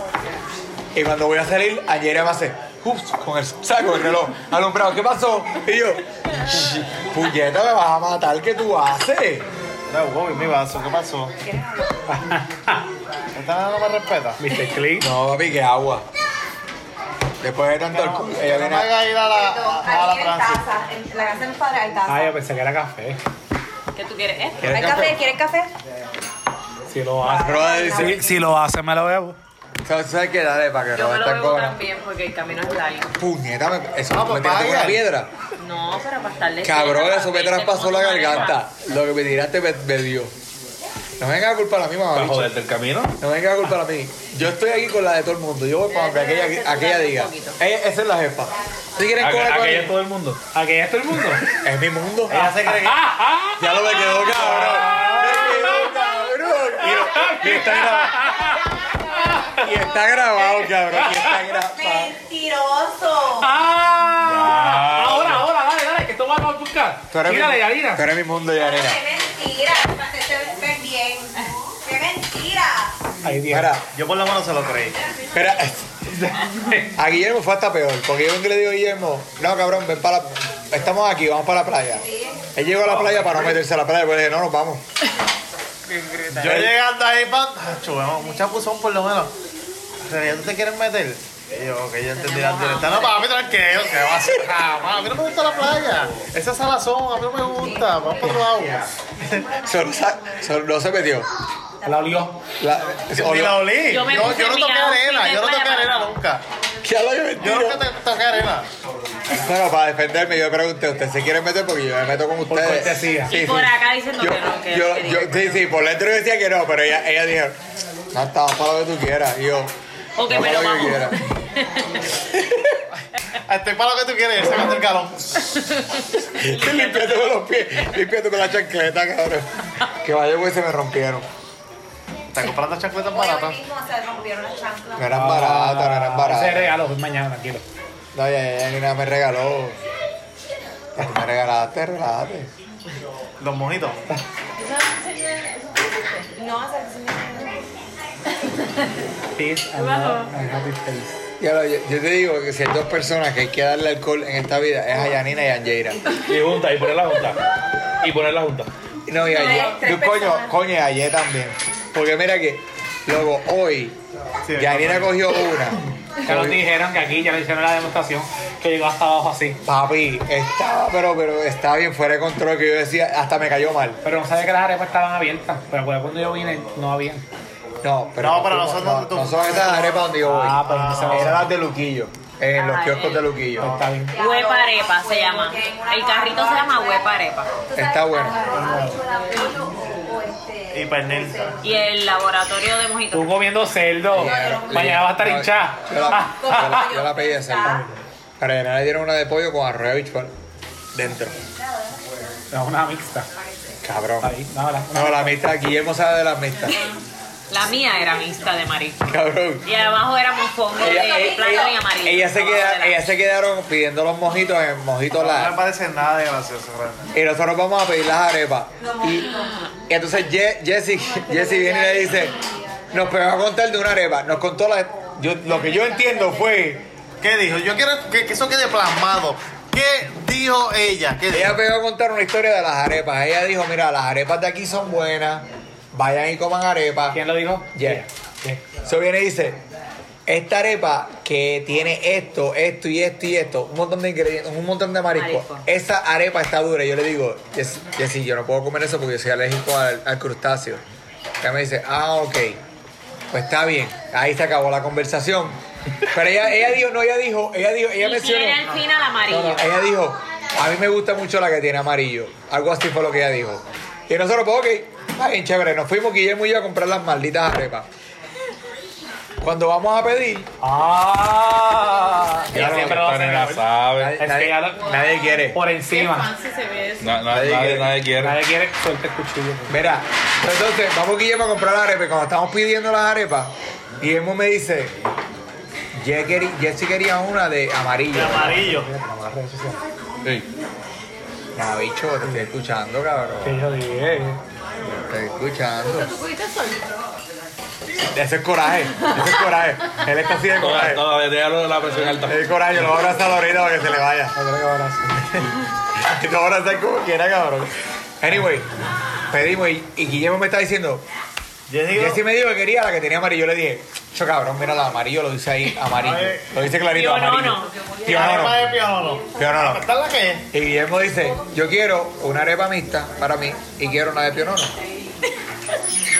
y cuando voy a salir, ayer me hace ups, con el saco el reloj alumbrado. ¿Qué pasó? Y yo, puñeta, me vas a matar, ¿qué tú haces? Mira, Bobby, mi vaso, ¿qué pasó? ¿Esta no me respeta? Mr. Clean. No, papi, que agua. Después de tanto alcohol, ella No viene me a- hagas ir a la, a, a Aquí la en Francis. taza, en la casa de mis padres hay taza. Ah, yo pensé que era café. ¿Qué tú quieres? ¿Eh? ¿Quieres ¿Hay café? café? ¿Quieres café? Si lo hace. Si, si lo hace, me lo bebo. ¿Sabes qué? Dale, para que Yo me lo bebo cobra. también porque el camino es largo. Puñeta, me, eso Ah, me pues tiraste con una piedra. No, pero para estarle Cabrón, cerca, eso me traspasó la garganta. Lo que me tiraste me, me dio. No me vengas a culpar a mí, mamá. Para bicho. joderte el camino. No me vengas a culpar a mí. Yo estoy aquí con la de todo el mundo. Yo voy para donde aquella, aquella diga. Ella, esa es la jefa. Si quieren Aqu- coger con Aquella es todo el mundo. ¿Aquí es todo el mundo? es mi mundo. Ella se cree que... Ya lo me quedó cabrón. Me quedó cabrón. Y, y está grabado. Y está grabado, cabrón. Y está grabado. Mentiroso. ¡Ah! Ahora, ahora, dale, dale, que esto va a buscar. Tú eres Mírale, mi, Yarina. tú eres mi mundo, Yarina. Qué mentira. Se ve bien. Qué mentira. Ahí tiene. Mira, Yo por lo menos se lo creí. espera. A Guillermo fue hasta peor, porque yo vengo y le digo a Guillermo, no cabrón, ven para la... Estamos aquí, vamos para la playa. Él llegó a la playa para no meterse a la playa, pues le dije, no, nos vamos. Yo llegando ahí, pan, chubemos, mucha puzón por lo menos. ¿En realidad tú te quieres meter? Y yo, ok, yo entendí la directa. No, papi, tranquilo, que va a ser jamás. A mí no me gusta la playa. Esa es salazón, a mí no me gusta. Vamos para otro lado. Solo, sa- solo- no se metió. La olió. La, Ni la olí. Yo Yo, me yo, puse no toqué arena, yo no toqué arena para- ¿Qué habla de Yo mentira? nunca te toqué arena. Bueno, para defenderme, yo pregunté, ¿usted se quiere meter? Porque yo me meto con ustedes. cortesía. Sí, Y por sí. acá diciendo yo, que no, que yo, sí, sí, por dentro yo decía que no, pero ella, ella dijo, no, estamos para lo que tú quieras. Y yo, Ok, "No, pero para lo que vamos. quieras". Estoy para lo que tú quieres, sacando el galón. limpiándome los pies, limpiándome la chancleta, cabrón. Que vaya, pues se me rompieron. ¿Te compraste chancletas Hoy baratas? mismo se rompieron las chanclas. No eran baratas, no eran Ese baratas. regalo, pues mañana, tranquilo. No, ya, ya, ni nada me regaló. Ya me regalaste, relájate. Los mojitos. No, hacer Peace and love and happy face. Ya yo, yo te digo que si hay dos personas que hay que darle alcohol en esta vida es a Yanina y a Angeira. Y junta, y poner la junta. Y poner la junta. No, y No, tres Yo, coño, coño, y ayer también. Porque mira que, luego, hoy, Sí, Yanina cogió una. Que nos dijeron que aquí ya le hicieron la demostración que llegó hasta abajo así. Papi, estaba, pero, pero estaba bien fuera de control que yo decía, hasta me cayó mal. Pero no sabía que las arepas estaban abiertas. Pero pues, cuando yo vine, no habían. No, pero No, pero no, nosotros no, no- no son esas arepas donde yo voy. Ah, pues entonces Eran las de Luquillo, en los Ah, kioscos eh. de Luquillo. Pues está bien. Huepa arepa se llama. El carrito se llama huepa arepa. Está bueno. Y pernil. Y el laboratorio de mojito. Tú comiendo cerdo. Mañana va a estar No, hinchada. Yo la, yo la, yo la pedí de cerdo. Pero a Yanina le dieron una de pollo con arroz de habichuela dentro. Una mixta. Cabrón. Ahí, no, la- No, la mixta, Guillermo sabe de las mixtas. La mía era mixta de marisco. Cabrón. Y abajo era mofongo de plátano y amarillo. ella se queda, ellas se quedaron pidiendo los mojitos en mojito No me la parece nada de gracioso, realmente. y nosotros vamos a pedir las arepas y, y entonces Je- Jesse, Jesse viene y le dice nos pegó a contar de una arepa nos contó la yo, lo que yo entiendo fue ¿Qué dijo? Yo quiero que, que eso quede plasmado. ¿Qué dijo ella? ¿Qué dijo? ella pegó a contar una historia de las arepas ella dijo mira las arepas de aquí son buenas vayan y coman arepas ¿Quién lo dijo? Yeah. Eso viene y dice, esta arepa que tiene esto, esto y esto y esto, un montón de ingredientes, un montón de marisco. Marisco. Esa arepa está dura. Y yo le digo, Jessy, Jessy, yo no puedo comer eso porque yo soy alérgico al, al crustáceo. Ella me dice, ah, ok. Pues está bien. Ahí se acabó la conversación. Pero ella, ella dijo, no, ella dijo, ella dijo, ella Y mencionó. al final amarillo. No, no, ella dijo, a mí me gusta mucho la que tiene amarillo. Algo así fue lo que ella dijo. Y nosotros, pues, ok, está bien chévere. Nos fuimos Guillermo y yo a comprar las malditas arepas. Cuando vamos a pedir, Ah. Ya no, siempre lo esta hace nena mejor. sabe. Es que nadie, ya lo- nadie quiere. Por encima. Fancy se ve eso. Na- na- Nadie nadie, quiere. nadie quiere. Nadie quiere suelta el cuchillo. Mira, entonces vamos Guillermo a comprar las arepas. Y cuando estamos pidiendo las arepas, Guillermo me dice, "Ye querí- Jessy quería una de amarillo. De amarillo. Sí. Nah, bicho, te estoy escuchando, cabrón. Que yo dije. Estoy escuchando. ¿Tú cogiste? Ese es coraje. Ese es coraje. Él está así de coraje. Todavía tiene la presión alta. El coraje, yo lo voy a abrazar ahorita para que se le vaya. Yo creo que sí. Lo voy a abrazar como quiera, cabrón. Anyway, pedimos y, y Guillermo me está diciendo, Jessy, Jessy me dijo que quería la que tenía amarillo. Yo le dije, yo cabrón, mira la amarillo, lo dice ahí, amarillo. Lo dice clarito, Pionono. amarillo. arepa Pionono. de pionono. Pionono. ¿Esta es la que es? Y Guillermo dice, yo quiero una arepa mixta para mí y quiero una de pionono.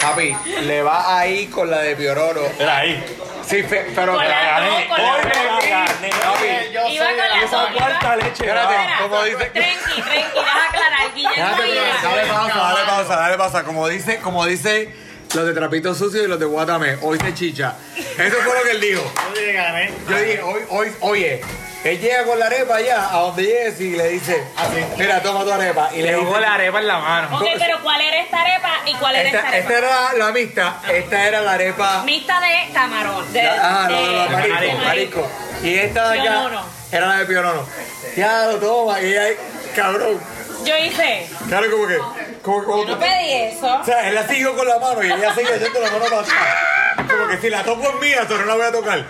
Papi, le va ahí con la de pionono. Era ahí. Sí, fe- pero Con la gané. con la Hoy gané, papi. Yo Iba soy con la Esa cuarta leche. Espérate, Espera, como dice... Tranqui, tranqui, deja aclarar. Guillermo Déjate, iba. dale pausa, dale pausa, dale pausa. Como dice, como dice los de trapitos sucios y los de Guatame, hoy se chicha. Eso fue lo que él dijo. Yo dije, gané. Yo dije, hoy, hoy, oye, él llega con la arepa allá, a donde llegue y le dice, mira, toma tu arepa. Y le Le dice, pongo la arepa en la mano. Ok, pero ¿cuál era esta arepa y cuál era esta esta, arepa? esta era la mixta, esta era la arepa, Mixta de camarón. De, ah, no, no, de- no, de marisco, marisco. Y esta de acá Pionono. era la de pionono. Ya lo toma, y ella, cabrón, Yo hice. claro, como que, como, como, Yo no pedí eso. O sea, él la siguió con la mano y ella seguía haciendo la mano para atrás. Como que si la toco es mía, pero no la voy a tocar.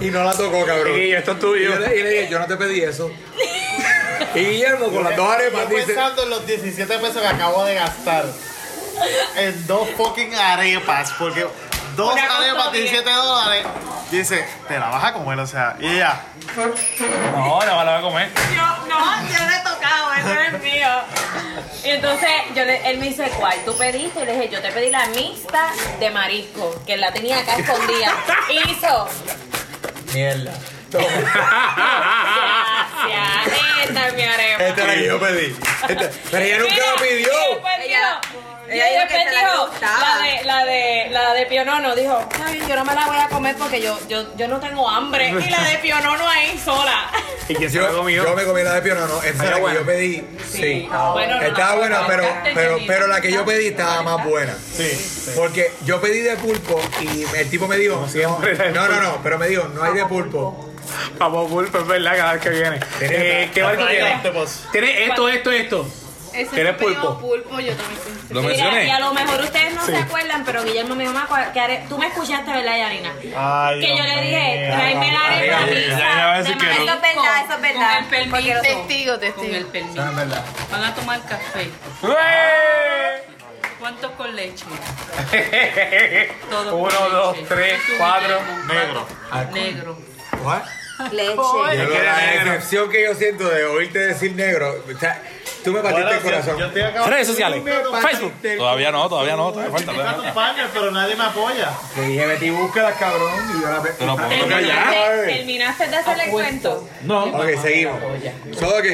Y no la tocó, cabrón. Guillo, esto es tuyo. Y yo le, y le dije, yo no te pedí eso. Y Guillermo con las dos arepas Yo dice, pensando en los 17 pesos que acabo de gastar en dos fucking arepas, porque dos arepas, bien. 17 dólares. Dice, te la vas a comer, o sea, y ella, No, no me la voy a comer. Yo, no, yo le he tocado, eso no es mío. Y entonces yo le- él me dice, ¿cuál tú pediste? Y le dije, yo te pedí la mixta de marisco, que la tenía acá escondida. Y hizo, mierda. Gracias, esta es mi arepa. Esta es la que yo pedí. Esta- Pero ella nunca Mira, la pidió. Y dijo después que dijo, la de, la de, la de Pionono, dijo, "Ay, yo no me la voy a comer porque yo, yo, yo no tengo hambre. Y la de Pionono ahí sola. ¿Y quién se la Yo, comió? yo me comí la de pionono. Esa es la que buena. yo pedí. Sí. Bueno, no, Estaba no, buena, pero, pero, pero la que yo pedí estaba más buena. sí, Porque yo pedí de pulpo y el tipo me dijo, no, no, no, pero me dijo, no hay de pulpo. Vamos, pulpo, es verdad, cada vez que viene. Eh, ¿Qué barco playa tiene? Esto, esto, esto. Ese ¿Quieres pulpo? pulpo, yo también pensé. Lo Mira, y a mencioné. lo mejor ustedes no se acuerdan, pero Guillermo me dijo, "Mamá, ¿qué are- tú me escuchaste, ¿verdad, Yarina? Ay, que yo le dije, tráeme la arepa Ay, mixta ya iba a de decir que marisco no. es verdad, eso es verdad. Con el permiso. Porque los- Testigo, Con testigo. el permiso. Eso es verdad. Van a tomar café. ¿Cuántos con leche? Todos Uno, con dos, leche. tres, cuatro. Negro. Negro. What? Leche. La decepción que yo siento de oírte decir negro, o sea, tú me partiste Bueno, el corazón. Yo estoy acá. Redes sociales. Facebook. Todavía no, todavía no, todavía falta. Me todavía falta. acompañan, pero nadie me apoya. Te dije, Betty, búscala, cabrón, y yo la ve. Pero ponte ¿Terminaste, terminaste de hacer el cuento? No. Ok, seguimos. So, ok.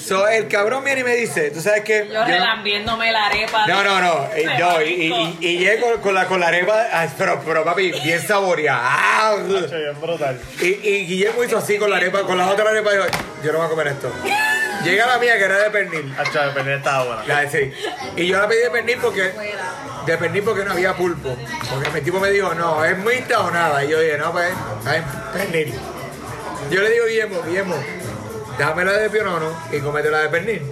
So, el cabrón viene y me dice, ¿tú sabes qué? Yo Yo relambiéndome la arepa. No, de- no, no. de no, y, y, y, y llego con la, con la arepa, ah, pero, pero papi, bien saboreada. Ah, brutal. Y, y Guillermo hizo así con la arepa, con la otra arepa, y yo, yo no voy a comer esto. Llega la mía que era de pernil. Hacho, el pernil estaba buena. La de sí. Y yo la pedí de pernil porque. De pernil porque no había pulpo. Porque mi tipo me dijo, no, ¿es mixta o nada? Y yo dije, no, pues, pernil. Yo le digo Guillermo, Guillermo, déjame la de pionono y comete la de pernil.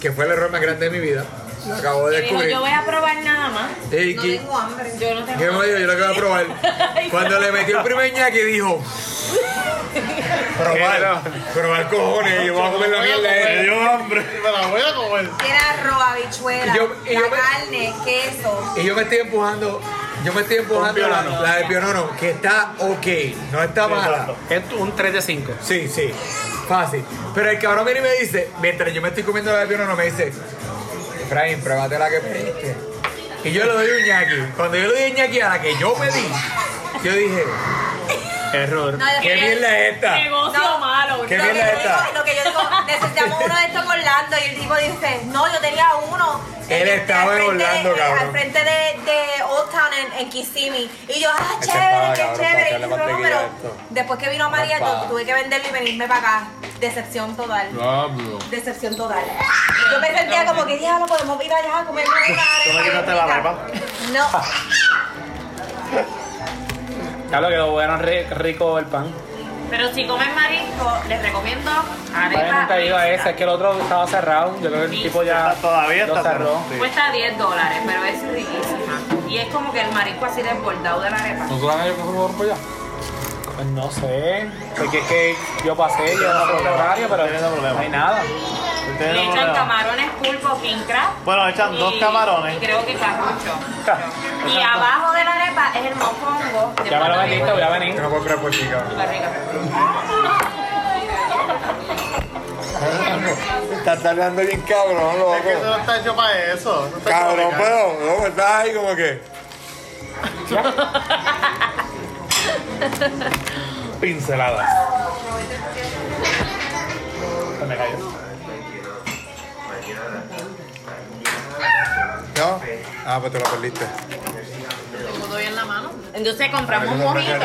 Que fue el error más grande de mi vida. Lo acabo de descubrir. yo voy a probar nada más. No Gui- tengo hambre. Yo no tengo. Guillermo me dijo, yo lo acabo de probar. Cuando le metió el primer ñaqui dijo, probar, probar cojones, yo voy a comer la mierda Me esta". dio hambre. Me la voy a comer. Tiene arroz, habichuela, Y yo- y la yo me- carne, queso. Y yo me estoy empujando, yo me estoy empujando la, la de pionono, que está ok, no está mala. Es un 3 de 5. Sí, sí, fácil. Pero el cabrón viene y me dice, mientras yo me estoy comiendo la de pionono, me dice, Efraín, pruébate la que pediste. Y yo le doy un ñaqui. Cuando yo le doy un ñaqui a la que yo pedí, yo dije, Error. No, ¿qué mierda es esta? Negocio No. malo. ¿Qué lo, que mierda yo es digo, esta? lo que yo digo, necesitamos uno de estos con Orlando. Y el tipo dice, no, yo tenía uno. Él este, estaba al en frente- Orlando, eh, cabrón. Al frente de, de Old Town en, en Kissimmee. Y yo, ah, Ese chévere, estaba, qué cabrón, para chévere. echarle Y yo, no, mantequilla a pero esto. después que vino María, yo tuve que venderlo y venirme para acá. Decepción total. Diablo. Decepción total. Yo me sentía como que, diablo, podemos ir allá a comer una ¿Tú me quitaste la arepa? No. Claro, quedó bueno, ri- rico el pan. Pero si comen marisco, les recomiendo arepa. nunca he ido a ese, es que el otro estaba cerrado. Yo creo que el tipo ya Está- todavía lo está cerró. cerrado. Sí. Cuesta 10 dólares, pero es riquísima. Y es como que el marisco así desbordado de la arepa. ¿No serán ellos que se fueron por allá? Pues no sé, porque es que yo pasé, yo no el horario, pero no hay nada. Le echan problemas. camarones pulpo king crab. Bueno, echan dos y- camarones. Y creo que carrucho. y abajo de la arepa es el mofongo. de Ya me lo metiste, voy a venir. no puedo creer por ti. Estás tardando bien cabrón, loco. Es que eso no está hecho para eso. no Cabrón, pero, loco, estás ahí como que. Pinceladas. Me. ¿No? Ah, pues te lo perdiste. Entonces compramos un mojito.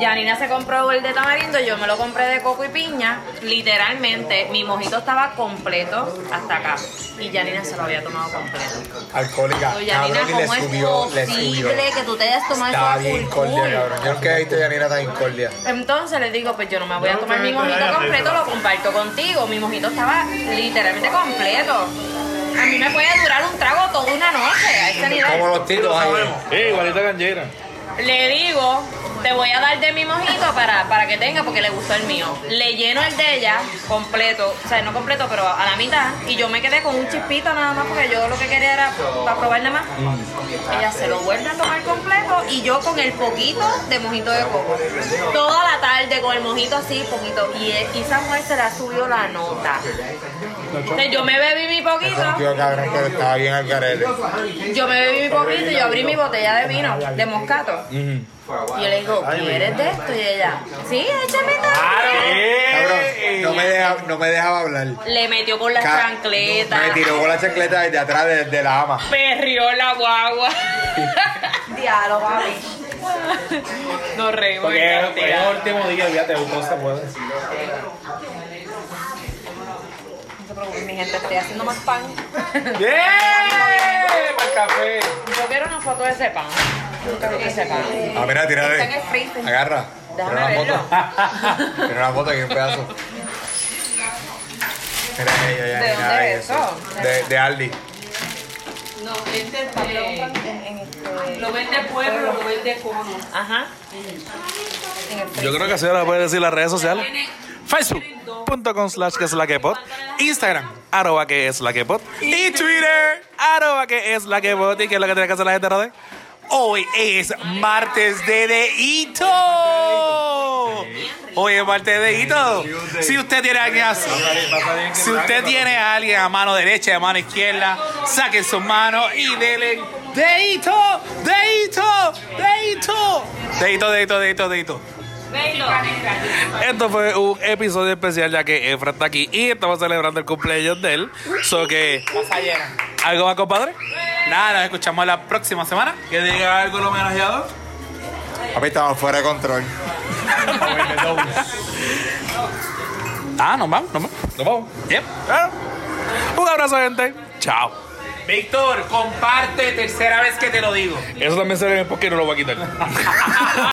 Janina se compró el de tamarindo, yo me lo compré de coco y piña. Literalmente, mi mojito estaba completo hasta acá. Y Janina se lo había tomado completo. Alcohólica. Oye, Janina, Cabrón, y le ¿cómo es posible que tú te hayas tomado Estaba eso bien cordia, cabrón. Yo nunca he visto a Yanira tan incordia. Entonces le digo, pues yo no me voy a tomar mi mojito completo, lo comparto contigo. Mi mojito estaba literalmente completo. A mí me puede durar un trago toda una noche a ese nivel. Como los tiros ahí. Eh, igualita canjera. Le digo, te voy a dar de mi mojito para, para que tenga, porque le gustó el mío. Le lleno el de ella completo, o sea, no completo, pero a la mitad. Y yo me quedé con un chispito nada más, porque yo lo que quería era para probar nada más. Ella se lo vuelve a tomar completo y yo con el poquito de mojito de coco. Toda la tarde con el mojito así, poquito. Y, y esa mujer se la subió la nota. Entonces yo me bebí mi poquito. Yo me bebí mi poquito y yo abrí mi botella de vino, de moscato. Yo le digo, ¿quieres de esto? Y ella, sí, échame Cabrón, no me, deja, no me dejaba hablar. Le metió con la Ca- chancleta. Me tiró con la chancleta desde atrás de, de la ama. Perrió la guagua. Diálogo, papi. Nos reímos. Porque cantidad. el último día, ya te gustó, se puede. No se preocupen, mi gente, estoy haciendo más pan. ¡Bien! Para el café. Yo quiero una foto de ese pan. Ese pan. Ah, mira, Está en tírale. el freezer. Agarra. Déjame una verlo. foto. Tira una foto aquí un pedazo. Mira ella. ¿De mira dónde es eso. eso? De, de Aldi. No, este es de... Este- Lo vende pueblo, lo vende cono. Ajá. Yo creo que así ahora puede decir las redes sociales. Facebook.com slash que es la que pot. Instagram, arroba que es la que pot. Y Twitter, arroba que es la que pot. ¿Y qué es lo que tiene que hacer la gente, Rode? Hoy es martes de Deito. Hoy es martes de Deito. Si usted tiene a alguien así, si usted tiene a alguien a mano derecha y a mano izquierda, saque sus manos y dele Deito, Deito, Deito. Deito, Deito, Deito, Deito. Esto fue un episodio especial ya que Efra está aquí y estamos celebrando el cumpleaños de él. So que, ¿algo más, compadre? Nada, nos escuchamos la próxima semana. Que diga algo el homenajeado. Papi, estamos fuera de control. Ah, nos vamos, nos vamos. Nos vamos. Yep. Ah. Un abrazo, gente. Chao. Víctor, comparte, tercera vez que te lo digo. Eso también se ve porque no lo voy a quitar.